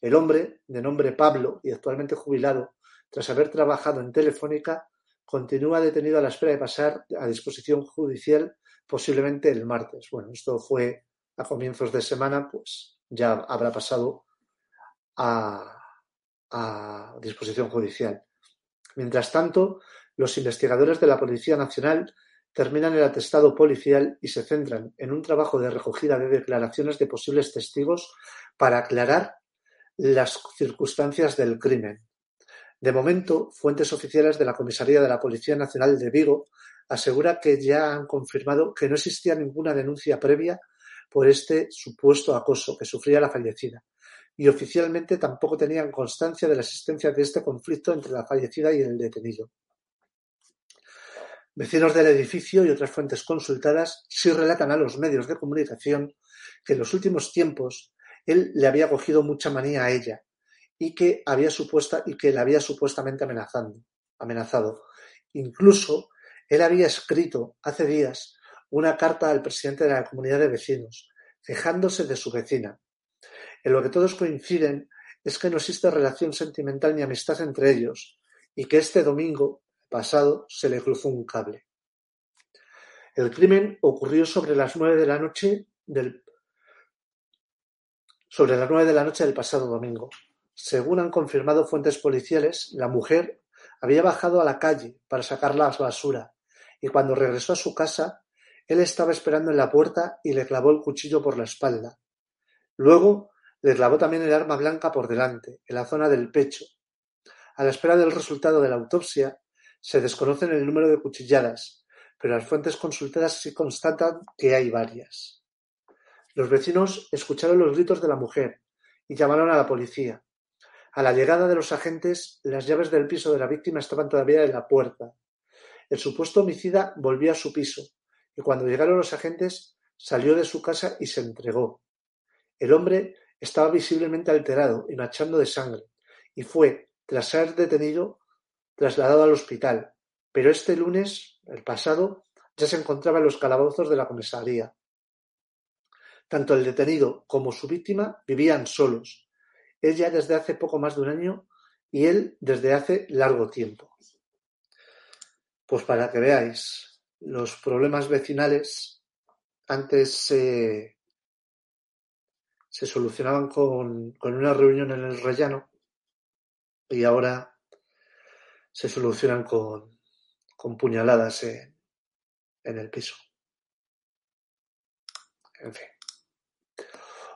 El hombre, de nombre Pablo y actualmente jubilado, tras haber trabajado en Telefónica, continúa detenido a la espera de pasar a disposición judicial posiblemente el martes. Bueno, esto fue a comienzos de semana, pues ya habrá pasado a, a disposición judicial. Mientras tanto, los investigadores de la Policía Nacional terminan el atestado policial y se centran en un trabajo de recogida de declaraciones de posibles testigos para aclarar las circunstancias del crimen. De momento, fuentes oficiales de la Comisaría de la Policía Nacional de Vigo asegura que ya han confirmado que no existía ninguna denuncia previa por este supuesto acoso que sufría la fallecida, y oficialmente tampoco tenían constancia de la existencia de este conflicto entre la fallecida y el detenido. Vecinos del edificio y otras fuentes consultadas sí relatan a los medios de comunicación que en los últimos tiempos él le había cogido mucha manía a ella y que había supuesta y que la había supuestamente amenazando, amenazado. Incluso él había escrito hace días una carta al presidente de la comunidad de vecinos, quejándose de su vecina. En lo que todos coinciden es que no existe relación sentimental ni amistad entre ellos, y que este domingo pasado se le cruzó un cable. El crimen ocurrió sobre las nueve de la noche del sobre las nueve de la noche del pasado domingo. Según han confirmado fuentes policiales, la mujer había bajado a la calle para sacar la basura y cuando regresó a su casa, él estaba esperando en la puerta y le clavó el cuchillo por la espalda. Luego le clavó también el arma blanca por delante, en la zona del pecho. A la espera del resultado de la autopsia, se desconocen el número de cuchilladas, pero las fuentes consultadas sí constatan que hay varias. Los vecinos escucharon los gritos de la mujer y llamaron a la policía. A la llegada de los agentes, las llaves del piso de la víctima estaban todavía en la puerta. El supuesto homicida volvió a su piso y cuando llegaron los agentes salió de su casa y se entregó. El hombre estaba visiblemente alterado y manchando de sangre y fue, tras ser detenido, trasladado al hospital, pero este lunes, el pasado, ya se encontraba en los calabozos de la comisaría. Tanto el detenido como su víctima vivían solos, ella desde hace poco más de un año y él desde hace largo tiempo. Pues para que veáis, los problemas vecinales antes se, solucionaban con, con una reunión en el rellano y ahora se solucionan con, con puñaladas en, en el piso. En fin.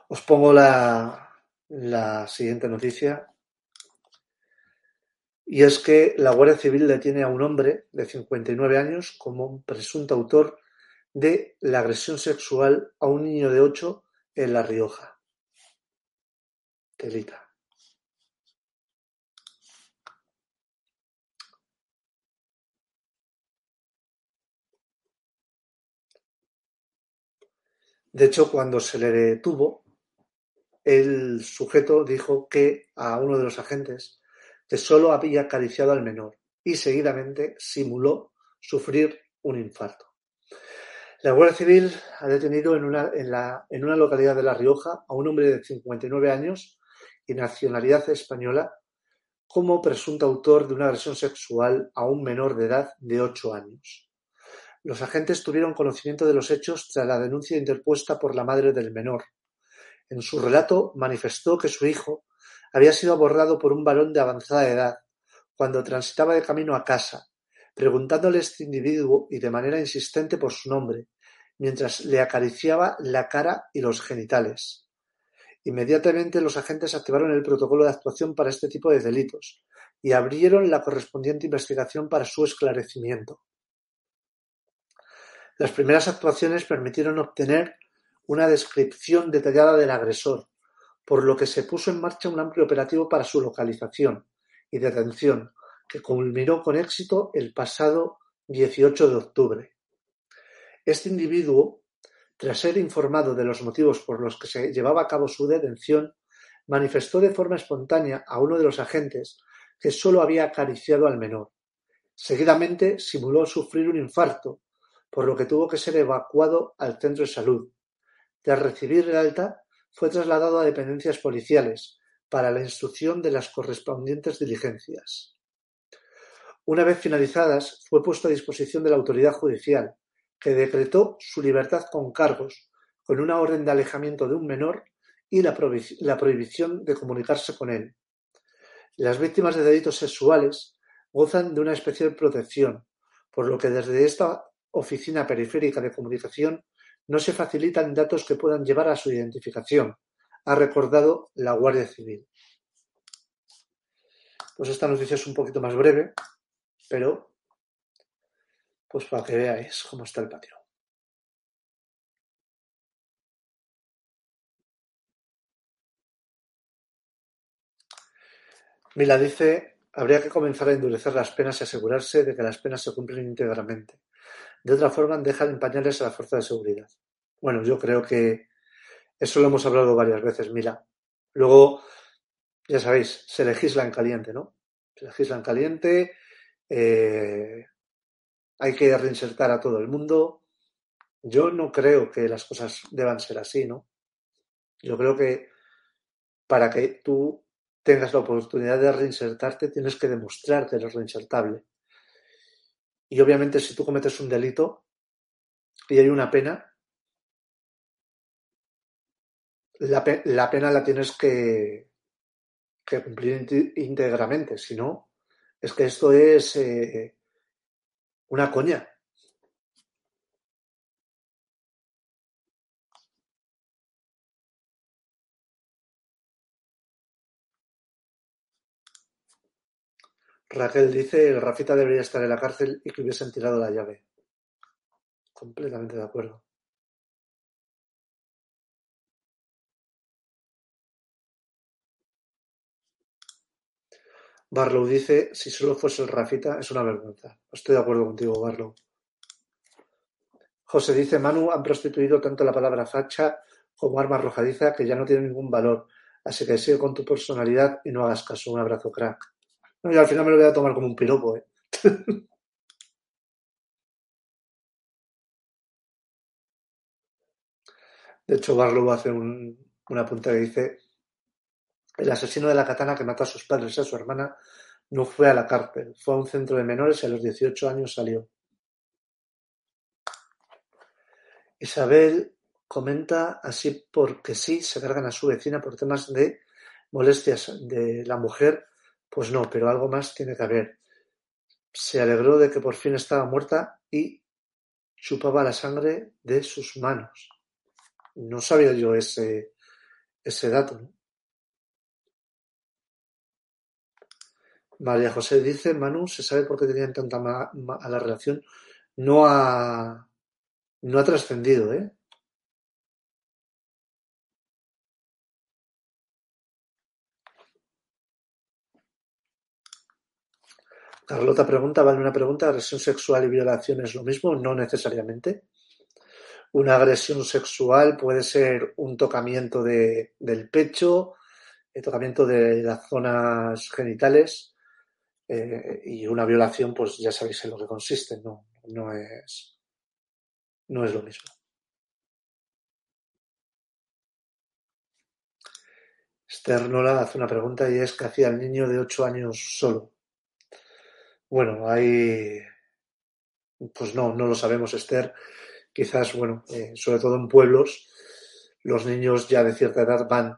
Os pongo la, la siguiente noticia. Y es que la Guardia Civil detiene a un hombre de 59 años como un presunto autor de la agresión sexual a un niño de 8 en La Rioja. Telita. De hecho, cuando se le detuvo, el sujeto dijo que a uno de los agentes que solo había acariciado al menor y seguidamente simuló sufrir un infarto. La Guardia Civil ha detenido en una, en una localidad de La Rioja a un hombre de 59 años y nacionalidad española como presunto autor de una agresión sexual a un menor de edad de 8 años. Los agentes tuvieron conocimiento de los hechos tras la denuncia interpuesta por la madre del menor. En su relato manifestó que su hijo había sido abordado por un varón de avanzada edad cuando transitaba de camino a casa, preguntándole este individuo y de manera insistente por su nombre, mientras le acariciaba la cara y los genitales. Inmediatamente los agentes activaron el protocolo de actuación para este tipo de delitos y abrieron la correspondiente investigación para su esclarecimiento. Las primeras actuaciones permitieron obtener una descripción detallada del agresor, por lo que se puso en marcha un amplio operativo para su localización y detención, que culminó con éxito el pasado 18 de octubre. Este individuo, tras ser informado de los motivos por los que se llevaba a cabo su detención, manifestó de forma espontánea a uno de los agentes que solo había acariciado al menor. Seguidamente simuló sufrir un infarto, por lo que tuvo que ser evacuado al centro de salud. Tras recibir el alta, fue trasladado a dependencias policiales para la instrucción de las correspondientes diligencias. Una vez finalizadas, fue puesto a disposición de la autoridad judicial, que decretó su libertad con cargos, con una orden de alejamiento de un menor y la, prohibición de comunicarse con él. Las víctimas de delitos sexuales gozan de una especial protección, por lo que desde esta Oficina Periférica de Comunicación no se facilitan datos que puedan llevar a su identificación, ha recordado la Guardia Civil. Pues esta noticia es un poquito más breve, pero pues para que veáis cómo está el patio. Mila dice, habría que comenzar a endurecer las penas y asegurarse de que las penas se cumplen íntegramente. De otra forma, dejan en pañales a la fuerza de seguridad. Bueno, yo creo que eso lo hemos hablado varias veces, Mila. Luego, ya sabéis, se legisla en caliente, ¿no? Se legisla en caliente, eh, hay que reinsertar a todo el mundo. Yo no creo que las cosas deban ser así, ¿no? Yo creo que para que tú tengas la oportunidad de reinsertarte, tienes que demostrar que reinsertable. Y obviamente si tú cometes un delito y hay una pena, la, pena la tienes que, que cumplir íntegramente, si no, es que esto es eh, una coña. Raquel dice, el Rafita debería estar en la cárcel y que hubiesen tirado la llave. Completamente de acuerdo. Barlow dice, si solo fuese el Rafita, es una vergüenza. Estoy de acuerdo contigo, Barlow. José dice, Manu, han prostituido tanto la palabra facha como arma arrojadiza que ya no tiene ningún valor. Así que sigue con tu personalidad y no hagas caso. Un abrazo, crack. No, y al final me lo voy a tomar como un piropo, ¿eh? <laughs> De hecho, Barlow hace un, una punta que dice el asesino de la katana que mató a sus padres y a su hermana no fue a la cárcel, fue a un centro de menores y a los 18 años salió. Isabel comenta así porque sí, se cargan a su vecina por temas de molestias de la mujer, pues no, pero algo más tiene que haber. Se alegró de que por fin estaba muerta y chupaba la sangre de sus manos. No sabía yo ese, ese dato. ¿no? María José dice, Manu, ¿se sabe por qué tenían tanta mala relación? No ha, no ha trascendido, ¿eh? Carlota pregunta, ¿vale una pregunta? ¿Agresión sexual y violación es lo mismo? No necesariamente. Una agresión sexual puede ser un tocamiento de, del pecho, el tocamiento de las zonas genitales, eh, y una violación, pues ya sabéis en lo que consiste, no, no, es, no es lo mismo. Esther Nola hace una pregunta y es ¿qué hacía el niño de 8 años solo? Bueno, hay... Pues no, no lo sabemos, Esther. Quizás, bueno, eh, sobre todo en pueblos, los niños ya de cierta edad van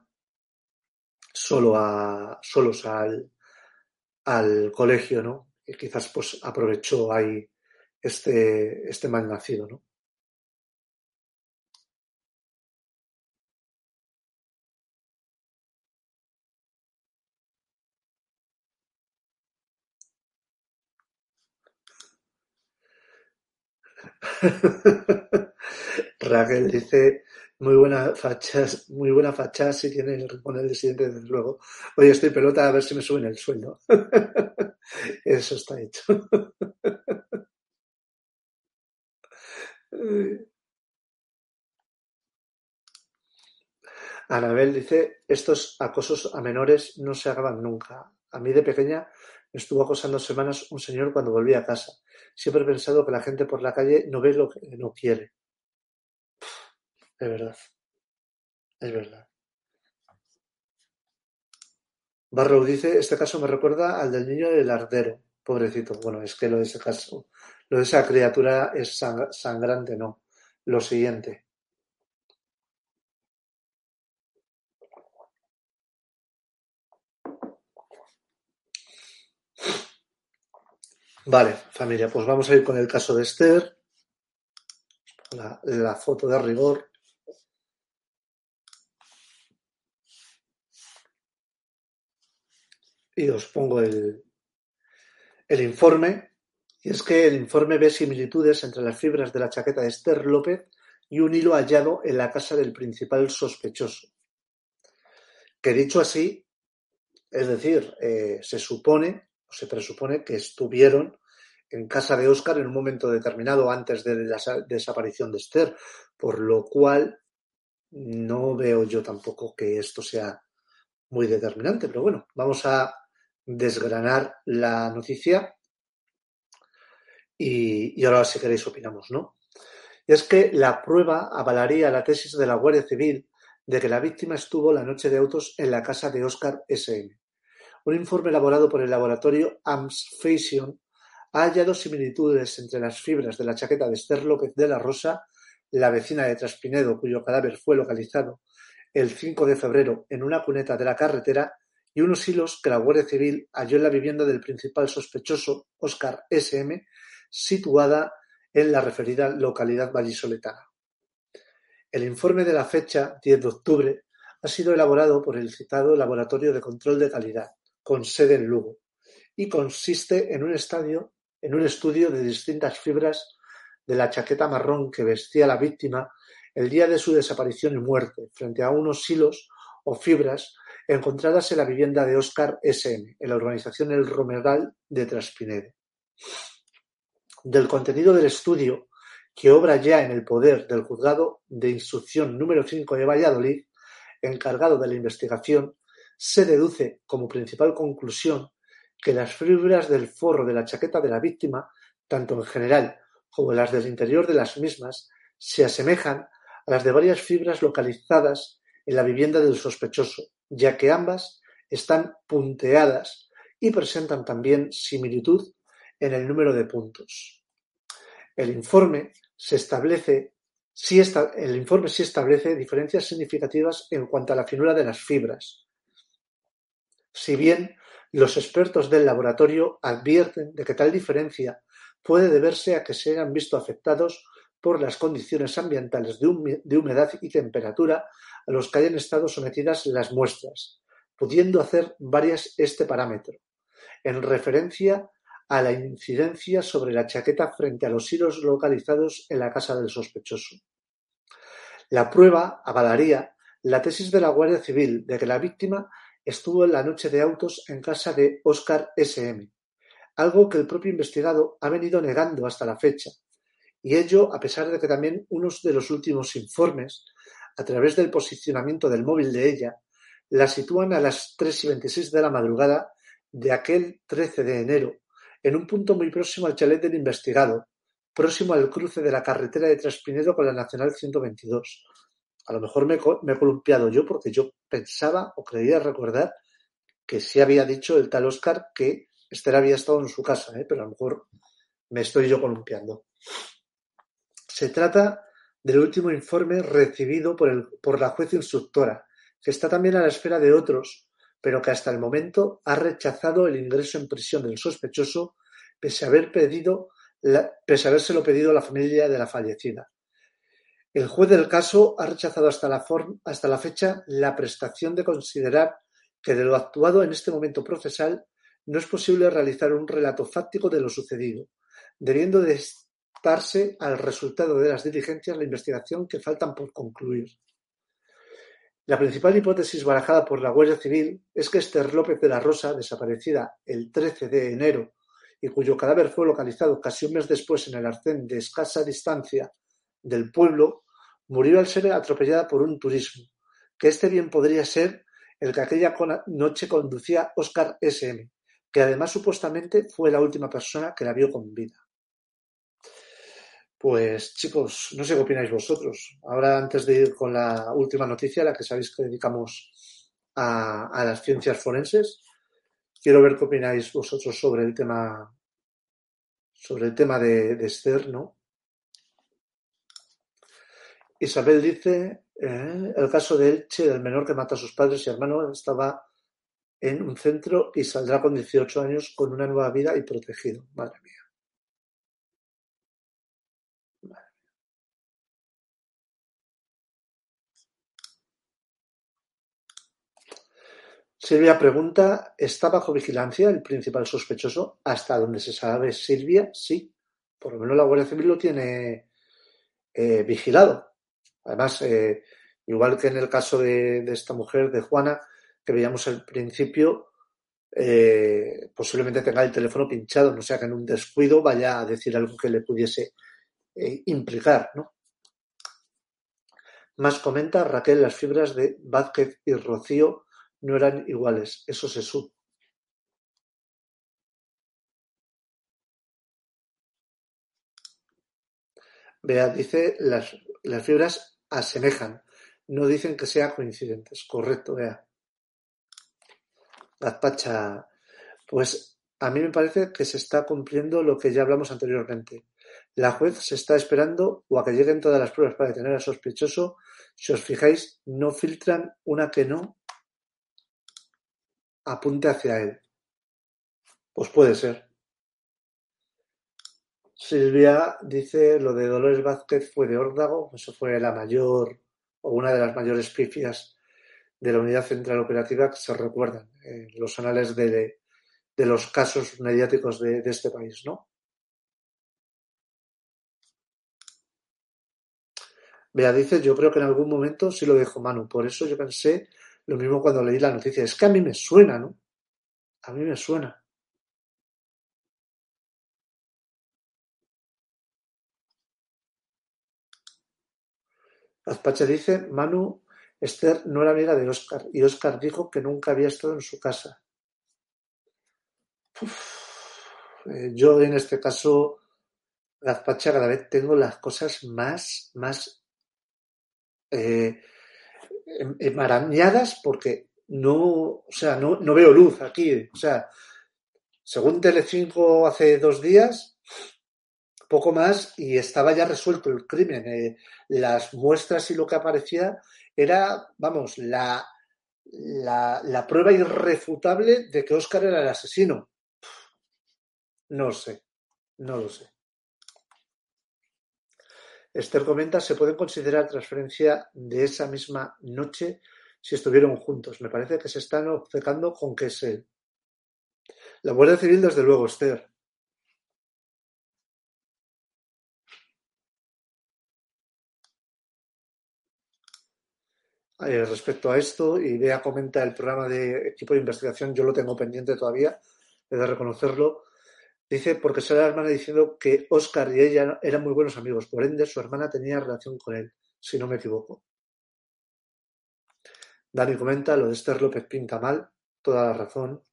solo a, solos al, al colegio, ¿no? Y quizás pues aprovechó ahí este, este mal nacido, ¿no? <laughs> Raquel dice, muy buena facha, muy buena facha si tiene el rincón del disidente, desde luego. Oye, estoy pelota a ver si me suben el sueldo. <laughs> Eso está hecho. <laughs> Anabel dice, estos acosos a menores no se acaban nunca. A mí de pequeña me estuvo acosando semanas un señor cuando volví a casa. Siempre he pensado que la gente por la calle no ve lo que no quiere. Es verdad. Es verdad. Barrow dice, este caso me recuerda al del niño del ardero. Pobrecito. Bueno, es que lo de ese caso, lo de esa criatura es sangrante, no. Lo siguiente. Vale, familia, pues vamos a ir con el caso de Esther. La, foto de rigor. Y os pongo el, el informe. Y es que el informe ve similitudes entre las fibras de la chaqueta de Esther López y un hilo hallado en la casa del principal sospechoso. Que dicho así, es decir, eh, se supone se presupone que estuvieron en casa de Oscar en un momento determinado antes de la desaparición de Esther, por lo cual no veo yo tampoco que esto sea muy determinante, pero bueno, vamos a desgranar la noticia y, ahora si queréis opinamos, ¿no? Y es que la prueba avalaría la tesis de la Guardia Civil de que la víctima estuvo la noche de autos en la casa de Oscar S.M. Un informe elaborado por el laboratorio AMS Fashion ha hallado similitudes entre las fibras de la chaqueta de Esther López de la Rosa, la vecina de Traspinedo, cuyo cadáver fue localizado el 5 de febrero en una cuneta de la carretera, y unos hilos que la Guardia Civil halló en la vivienda del principal sospechoso, Óscar S.M., situada en la referida localidad vallisoletana. El informe de la fecha 10 de octubre ha sido elaborado por el citado Laboratorio de Control de Calidad, con sede en Lugo, y consiste en un estadio en un estudio de distintas fibras de la chaqueta marrón que vestía la víctima el día de su desaparición y muerte, frente a unos hilos o fibras encontradas en la vivienda de Óscar S.M., en la urbanización El Romeral de Traspinedo. Del contenido del estudio, que obra ya en el poder del juzgado de instrucción número 5 de Valladolid, encargado de la investigación, se deduce como principal conclusión que las fibras del forro de la chaqueta de la víctima, tanto en general como las del interior de las mismas, se asemejan a las de varias fibras localizadas en la vivienda del sospechoso, ya que ambas están punteadas y presentan también similitud en el número de puntos. El informe se establece el informe sí establece diferencias significativas en cuanto a la finura de las fibras. Si bien los expertos del laboratorio advierten de que tal diferencia puede deberse a que se hayan visto afectados por las condiciones ambientales de humedad y temperatura a los que hayan estado sometidas las muestras, pudiendo hacer varias este parámetro, en referencia a la incidencia sobre la chaqueta frente a los hilos localizados en la casa del sospechoso. La prueba avalaría la tesis de la Guardia Civil de que la víctima estuvo en la noche de autos en casa de Óscar S.M., algo que el propio investigado ha venido negando hasta la fecha, y ello a pesar de que también unos de los últimos informes, a través del posicionamiento del móvil de ella, la sitúan a las 3 y 26 de la madrugada de aquel 13 de enero, en un punto muy próximo al chalet del investigado, próximo al cruce de la carretera de Traspinedo con la Nacional 122, a lo mejor me, he columpiado yo porque yo pensaba o creía recordar que sí había dicho el tal Oscar que Esther había estado en su casa, ¿eh? pero a lo mejor me estoy yo columpiando. Se trata del último informe recibido por, la juez instructora, que está también a la espera de otros, pero que hasta el momento ha rechazado el ingreso en prisión del sospechoso pese a haber pedido pese a habérselo pedido a la familia de la fallecida. El juez del caso ha rechazado hasta la, fecha la prestación de considerar que de lo actuado en este momento procesal no es posible realizar un relato fáctico de lo sucedido, debiendo de adelantarse al resultado de las diligencias la investigación que faltan por concluir. La principal hipótesis barajada por la Guardia Civil es que Esther López de la Rosa, desaparecida el 13 de enero y cuyo cadáver fue localizado casi un mes después en el arcén de escasa distancia del pueblo, murió al ser atropellada por un turismo, que este bien podría ser el que aquella noche conducía Oscar S.M., que además supuestamente fue la última persona que la vio con vida. Pues chicos, no sé qué opináis vosotros. Ahora, antes de ir con la última noticia, la que sabéis que dedicamos a, las ciencias forenses, quiero ver qué opináis vosotros sobre el tema sobre el tema de, Esther, ¿no? Isabel dice, eh, el caso de Elche, del menor que mata a sus padres y hermanos, estaba en un centro y saldrá con 18 años con una nueva vida y protegido. Madre mía. Silvia pregunta, ¿está bajo vigilancia el principal sospechoso? Hasta donde se sabe, Silvia, sí. Por lo menos la Guardia Civil lo tiene eh, vigilado. Además, eh, igual que en el caso de, esta mujer, de Juana, que veíamos al principio, eh, posiblemente tenga el teléfono pinchado, no sea que en un descuido vaya a decir algo que le pudiese implicar, ¿no? Más comenta Raquel las fibras de Vázquez y Rocío no eran iguales, eso se supo. Bea dice, las, las fibras asemejan, no dicen que sean coincidentes. Correcto, Bea. Gazpacha, pues a mí me parece que se está cumpliendo lo que ya hablamos anteriormente. La juez se está esperando o a que lleguen todas las pruebas para detener al sospechoso. Si os fijáis, no filtran una que no apunte hacia él. Pues puede ser. Silvia dice lo de Dolores Vázquez fue de órdago, eso fue la mayor o una de las mayores pifias de la unidad central operativa que se recuerdan en los anales de, los casos mediáticos de, de, este país, ¿no? Bea dice, yo creo que en algún momento sí lo dijo Manu, por eso yo pensé lo mismo cuando leí la noticia. Es que a mí me suena, ¿no? A mí me suena. Azpache dice, Manu, Esther no era amiga de Oscar y Oscar dijo que nunca había estado en su casa. Eh, yo en este caso, Gazpacha, cada vez tengo las cosas más, más eh, enmarañadas porque no, o sea, no, no veo luz aquí. O sea, según Telecinco hace dos días, poco más y estaba ya resuelto el crimen. Eh, las muestras y lo que aparecía era, vamos, la, la, la, prueba irrefutable de que Oscar era el asesino. No sé, no lo sé. Esther comenta, se puede considerar transferencia de esa misma noche si estuvieron juntos. Me parece que se están obcecando con que es él. La Guardia Civil, desde luego, Esther. Eh, respecto a esto, y Bea comenta el programa de equipo de investigación, yo lo tengo pendiente todavía, he de reconocerlo, Dice, porque sale la hermana diciendo que Oscar y ella eran muy buenos amigos, por ende su hermana tenía relación con él, si no me equivoco. Dani comenta, lo de Esther López pinta mal, toda la razón.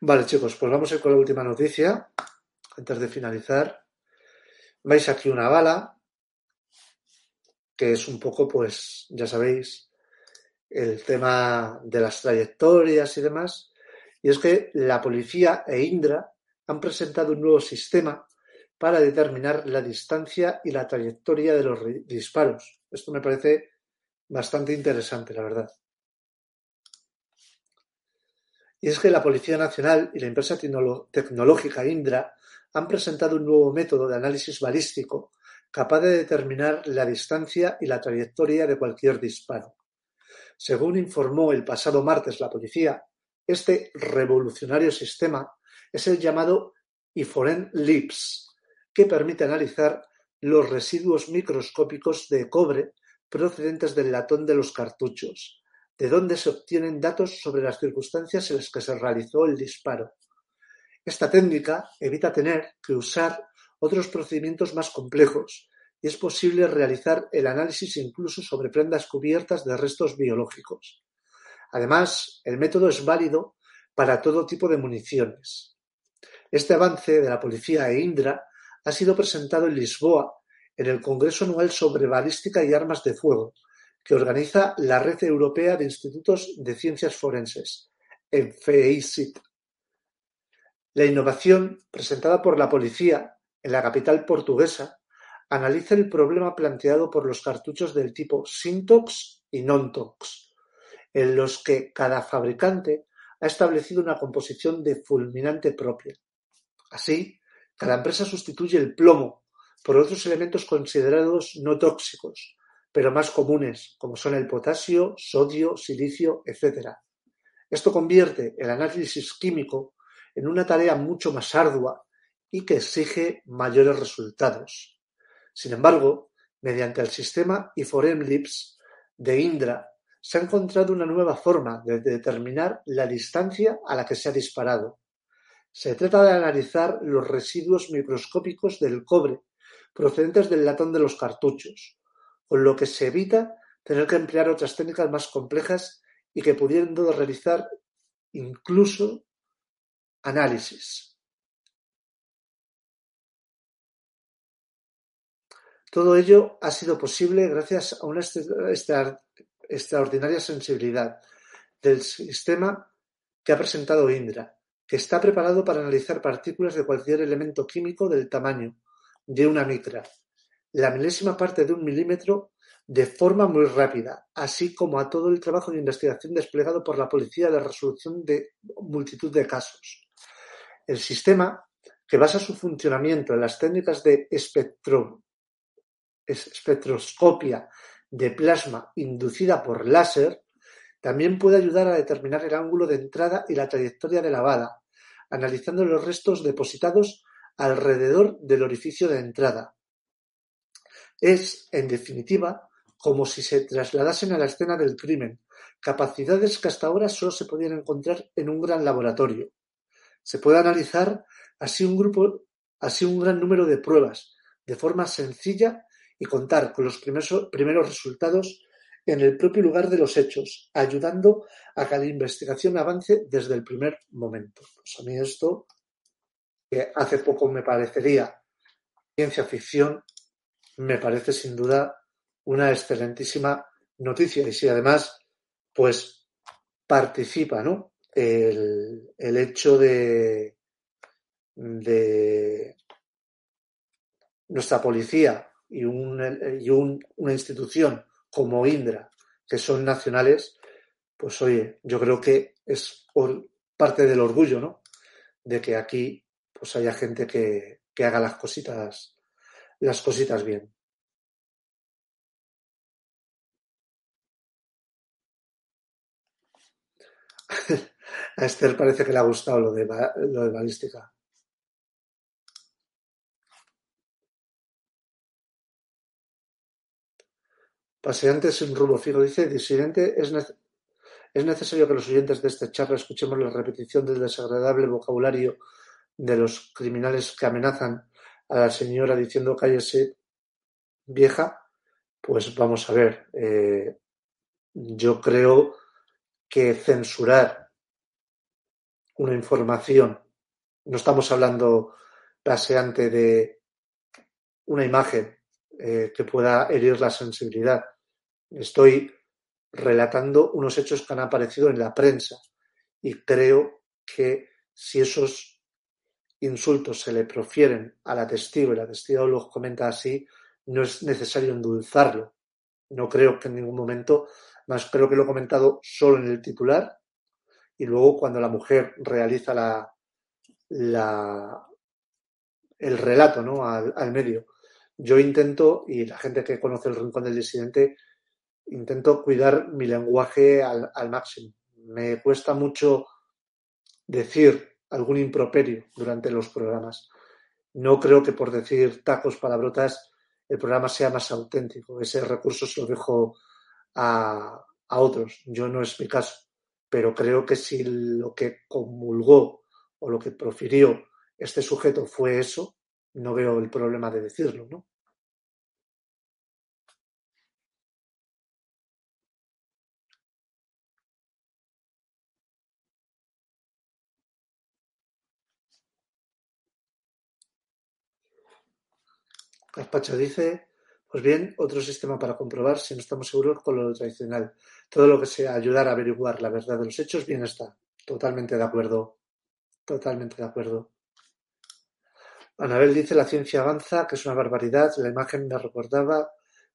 Vale, chicos, pues vamos a ir con la última noticia. Antes de finalizar, vais aquí una bala que es un poco, pues, ya sabéis, el tema de las trayectorias y demás. Y es que la policía e Indra han presentado un nuevo sistema para determinar la distancia y la trayectoria de los disparos. Esto me parece bastante interesante, la verdad. Y es que la Policía Nacional y la empresa tecnológica Indra han presentado un nuevo método de análisis balístico capaz de determinar la distancia y la trayectoria de cualquier disparo. Según informó el pasado martes la policía, este revolucionario sistema es el llamado Iforen Lips, que permite analizar los residuos microscópicos de cobre procedentes del latón de los cartuchos, de donde se obtienen datos sobre las circunstancias en las que se realizó el disparo. Esta técnica evita tener que usar otros procedimientos más complejos y es posible realizar el análisis incluso sobre prendas cubiertas de restos biológicos. Además, el método es válido para todo tipo de municiones. Este avance de la policía e Indra ha sido presentado en Lisboa en el Congreso Anual sobre Balística y Armas de Fuego, que organiza la Red Europea de Institutos de Ciencias Forenses, en FEICIT. La innovación, presentada por la policía en la capital portuguesa, analiza el problema planteado por los cartuchos del tipo Syntox y Nontox, en los que cada fabricante ha establecido una composición de fulminante propia. Así, cada empresa sustituye el plomo por otros elementos considerados no tóxicos, pero más comunes, como son el potasio, sodio, silicio, etc. Esto convierte el análisis químico en una tarea mucho más ardua y que exige mayores resultados. Sin embargo, mediante el sistema IFOREM-LIPS de Indra, se ha encontrado una nueva forma de determinar la distancia a la que se ha disparado. Se trata de analizar los residuos microscópicos del cobre procedentes del latón de los cartuchos, con lo que se evita tener que emplear otras técnicas más complejas y que pudiendo realizar incluso análisis. Todo ello ha sido posible gracias a una extraordinaria sensibilidad del sistema que ha presentado Indra, que está preparado para analizar partículas de cualquier elemento químico del tamaño de una micra, la milésima parte de un milímetro, de forma muy rápida, así como a todo el trabajo de investigación desplegado por la policía de resolución de multitud de casos. El sistema, que basa su funcionamiento en las técnicas de espectroscopia de plasma inducida por láser, también puede ayudar a determinar el ángulo de entrada y la trayectoria de la bala, analizando los restos depositados alrededor del orificio de entrada. Es, en definitiva, como si se trasladasen a la escena del crimen, capacidades que hasta ahora solo se podían encontrar en un gran laboratorio. Se puede analizar así un grupo, así un gran número de pruebas, de forma sencilla y contar con los primeros, primeros resultados en el propio lugar de los hechos, ayudando a que la investigación avance desde el primer momento. Pues a mí esto que hace poco me parecería ciencia ficción, me parece sin duda una excelentísima noticia. Y si además, pues participa, ¿no? El, hecho de, de nuestra policía y, y una institución como Indra, que son nacionales, pues oye, yo creo que es parte del orgullo, ¿no? De que aquí pues haya gente que, haga las cositas, las cositas bien. A Esther parece que le ha gustado lo de, lo de balística. Paseantes sin rumbo fijo dice, disidente, es, es necesario que los oyentes de esta charla escuchemos la repetición del desagradable vocabulario de los criminales que amenazan a la señora diciendo cállese vieja, pues vamos a ver, eh, yo creo que censurar una información, no estamos hablando paseante de una imagen eh, que pueda herir la sensibilidad, estoy relatando unos hechos que han aparecido en la prensa y creo que si esos insultos se le profieren a la testigo y la testigo los comenta así, no es necesario endulzarlo. No creo que en ningún momento, más creo que lo he comentado solo en el titular y luego cuando la mujer realiza la, el relato ¿no? al, al medio. Yo intento, y la gente que conoce el rincón del disidente intento cuidar mi lenguaje al, al máximo. Me cuesta mucho decir algún improperio durante los programas. No creo que por decir tacos, palabrotas, el programa sea más auténtico. Ese recurso se lo dejo a, a otros. Yo no es mi caso. Pero creo que si lo que comulgó o lo que profirió este sujeto fue eso, no veo el problema de decirlo, ¿no? Gaspacho dice, pues bien, otro sistema para comprobar si no estamos seguros con lo tradicional. Todo lo que sea ayudar a averiguar la verdad de los hechos, bien está. Totalmente de acuerdo. Totalmente de acuerdo. Anabel dice, la ciencia avanza, que es una barbaridad. La imagen me recordaba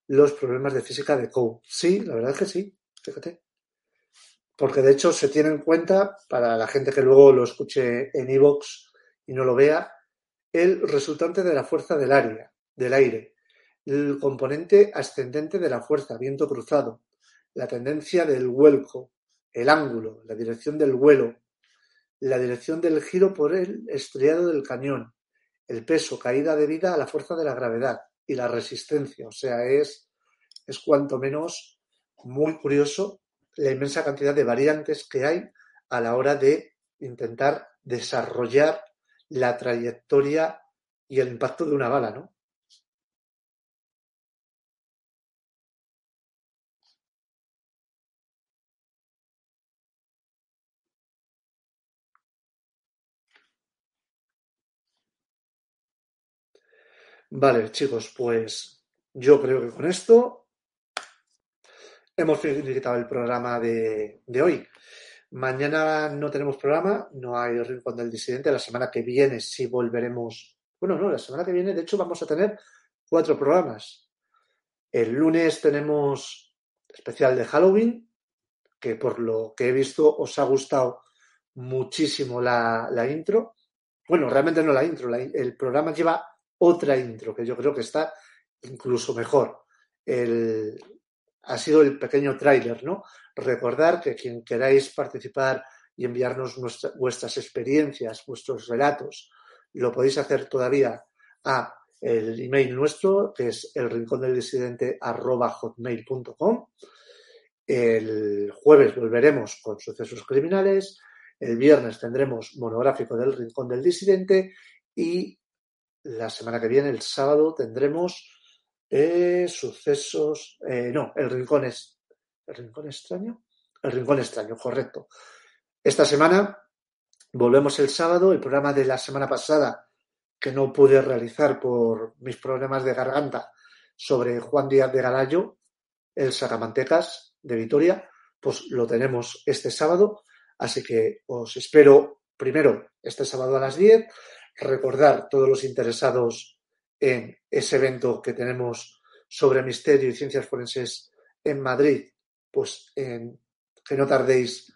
los problemas de física de Coe. Sí, la verdad es que sí, fíjate. Porque de hecho se tiene en cuenta, para la gente que luego lo escuche en iVoox y no lo vea, el resultante de la fuerza del área del aire, el componente ascendente de la fuerza, viento cruzado, la tendencia del vuelco, el ángulo, la dirección del vuelo, la dirección del giro por el estriado del cañón, el peso, caída debida a la fuerza de la gravedad y la resistencia. O sea, es, es cuanto menos muy curioso la inmensa cantidad de variantes que hay a la hora de intentar desarrollar la trayectoria y el impacto de una bala, ¿no? Vale, chicos, pues yo creo que con esto hemos finalizado el programa de, de, hoy. Mañana no tenemos programa, no hay Rincón del Disidente. La semana que viene sí volveremos. Bueno, no, la semana que viene, de hecho, vamos a tener cuatro programas. El lunes tenemos especial de Halloween, que por lo que he visto os ha gustado muchísimo la, la intro. Bueno, realmente no la intro, el programa lleva otra intro que yo creo que está incluso mejor. El, ha sido el pequeño tráiler, ¿no? Recordar que quien queráis participar y enviarnos nuestra, vuestras experiencias, vuestros relatos, lo podéis hacer todavía a el email nuestro, que es el rincón del disidente hotmail.com. El jueves volveremos con sucesos criminales. El viernes tendremos monográfico del rincón del disidente y la semana que viene, el sábado, tendremos eh, sucesos. Eh, no, el rincón es. ¿El rincón extraño? El rincón extraño, correcto. Esta semana volvemos el sábado. El programa de la semana pasada, que no pude realizar por mis problemas de garganta, sobre Juan Díaz de Galayo, el Sacamantecas de Vitoria, pues lo tenemos este sábado. Así que os espero primero este sábado a las 10 recordar todos los interesados en ese evento que tenemos sobre misterio y ciencias forenses en Madrid, pues en, que no tardéis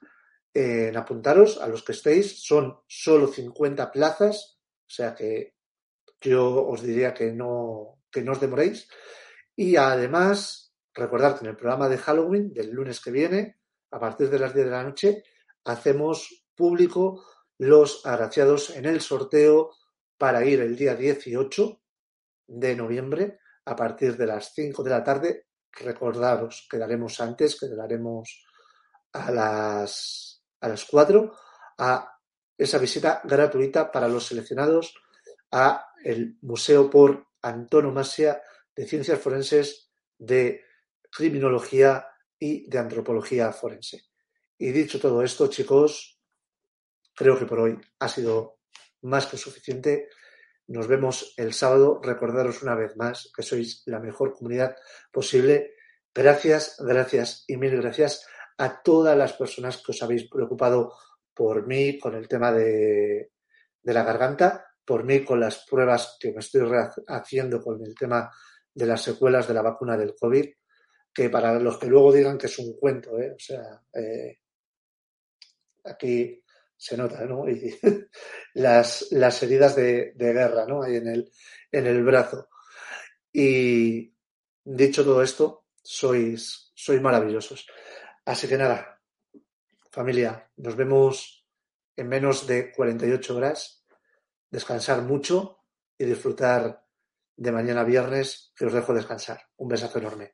en apuntaros a los que estéis. Son solo 50 plazas, o sea que yo os diría que no, que no os demoréis. Y además, recordar que en el programa de Halloween del lunes que viene, a partir de las 10 de la noche, hacemos público los agraciados en el sorteo para ir el día 18 de noviembre a partir de las 5 de la tarde. Recordaros, quedaremos antes, quedaremos a las, a las 4 a esa visita gratuita para los seleccionados a el Museo por Antonomasia de Ciencias Forenses de Criminología y de Antropología Forense. Y dicho todo esto, chicos, creo que por hoy ha sido más que suficiente. Nos vemos el sábado. Recordaros una vez más que sois la mejor comunidad posible. Gracias, gracias y mil gracias a todas las personas que os habéis preocupado por mí con el tema de, de la garganta, por mí con las pruebas que me estoy haciendo con el tema de las secuelas de la vacuna del COVID, que para los que luego digan que es un cuento, ¿eh? o sea, eh, aquí se nota, ¿no? Y <laughs> las, las heridas de, de, guerra, ¿no? Ahí en el, en el brazo. Y dicho todo esto, sois, sois maravillosos. Así que nada, familia, nos vemos en menos de 48 horas. Descansar mucho y disfrutar de mañana viernes, que os dejo descansar. Un besazo enorme.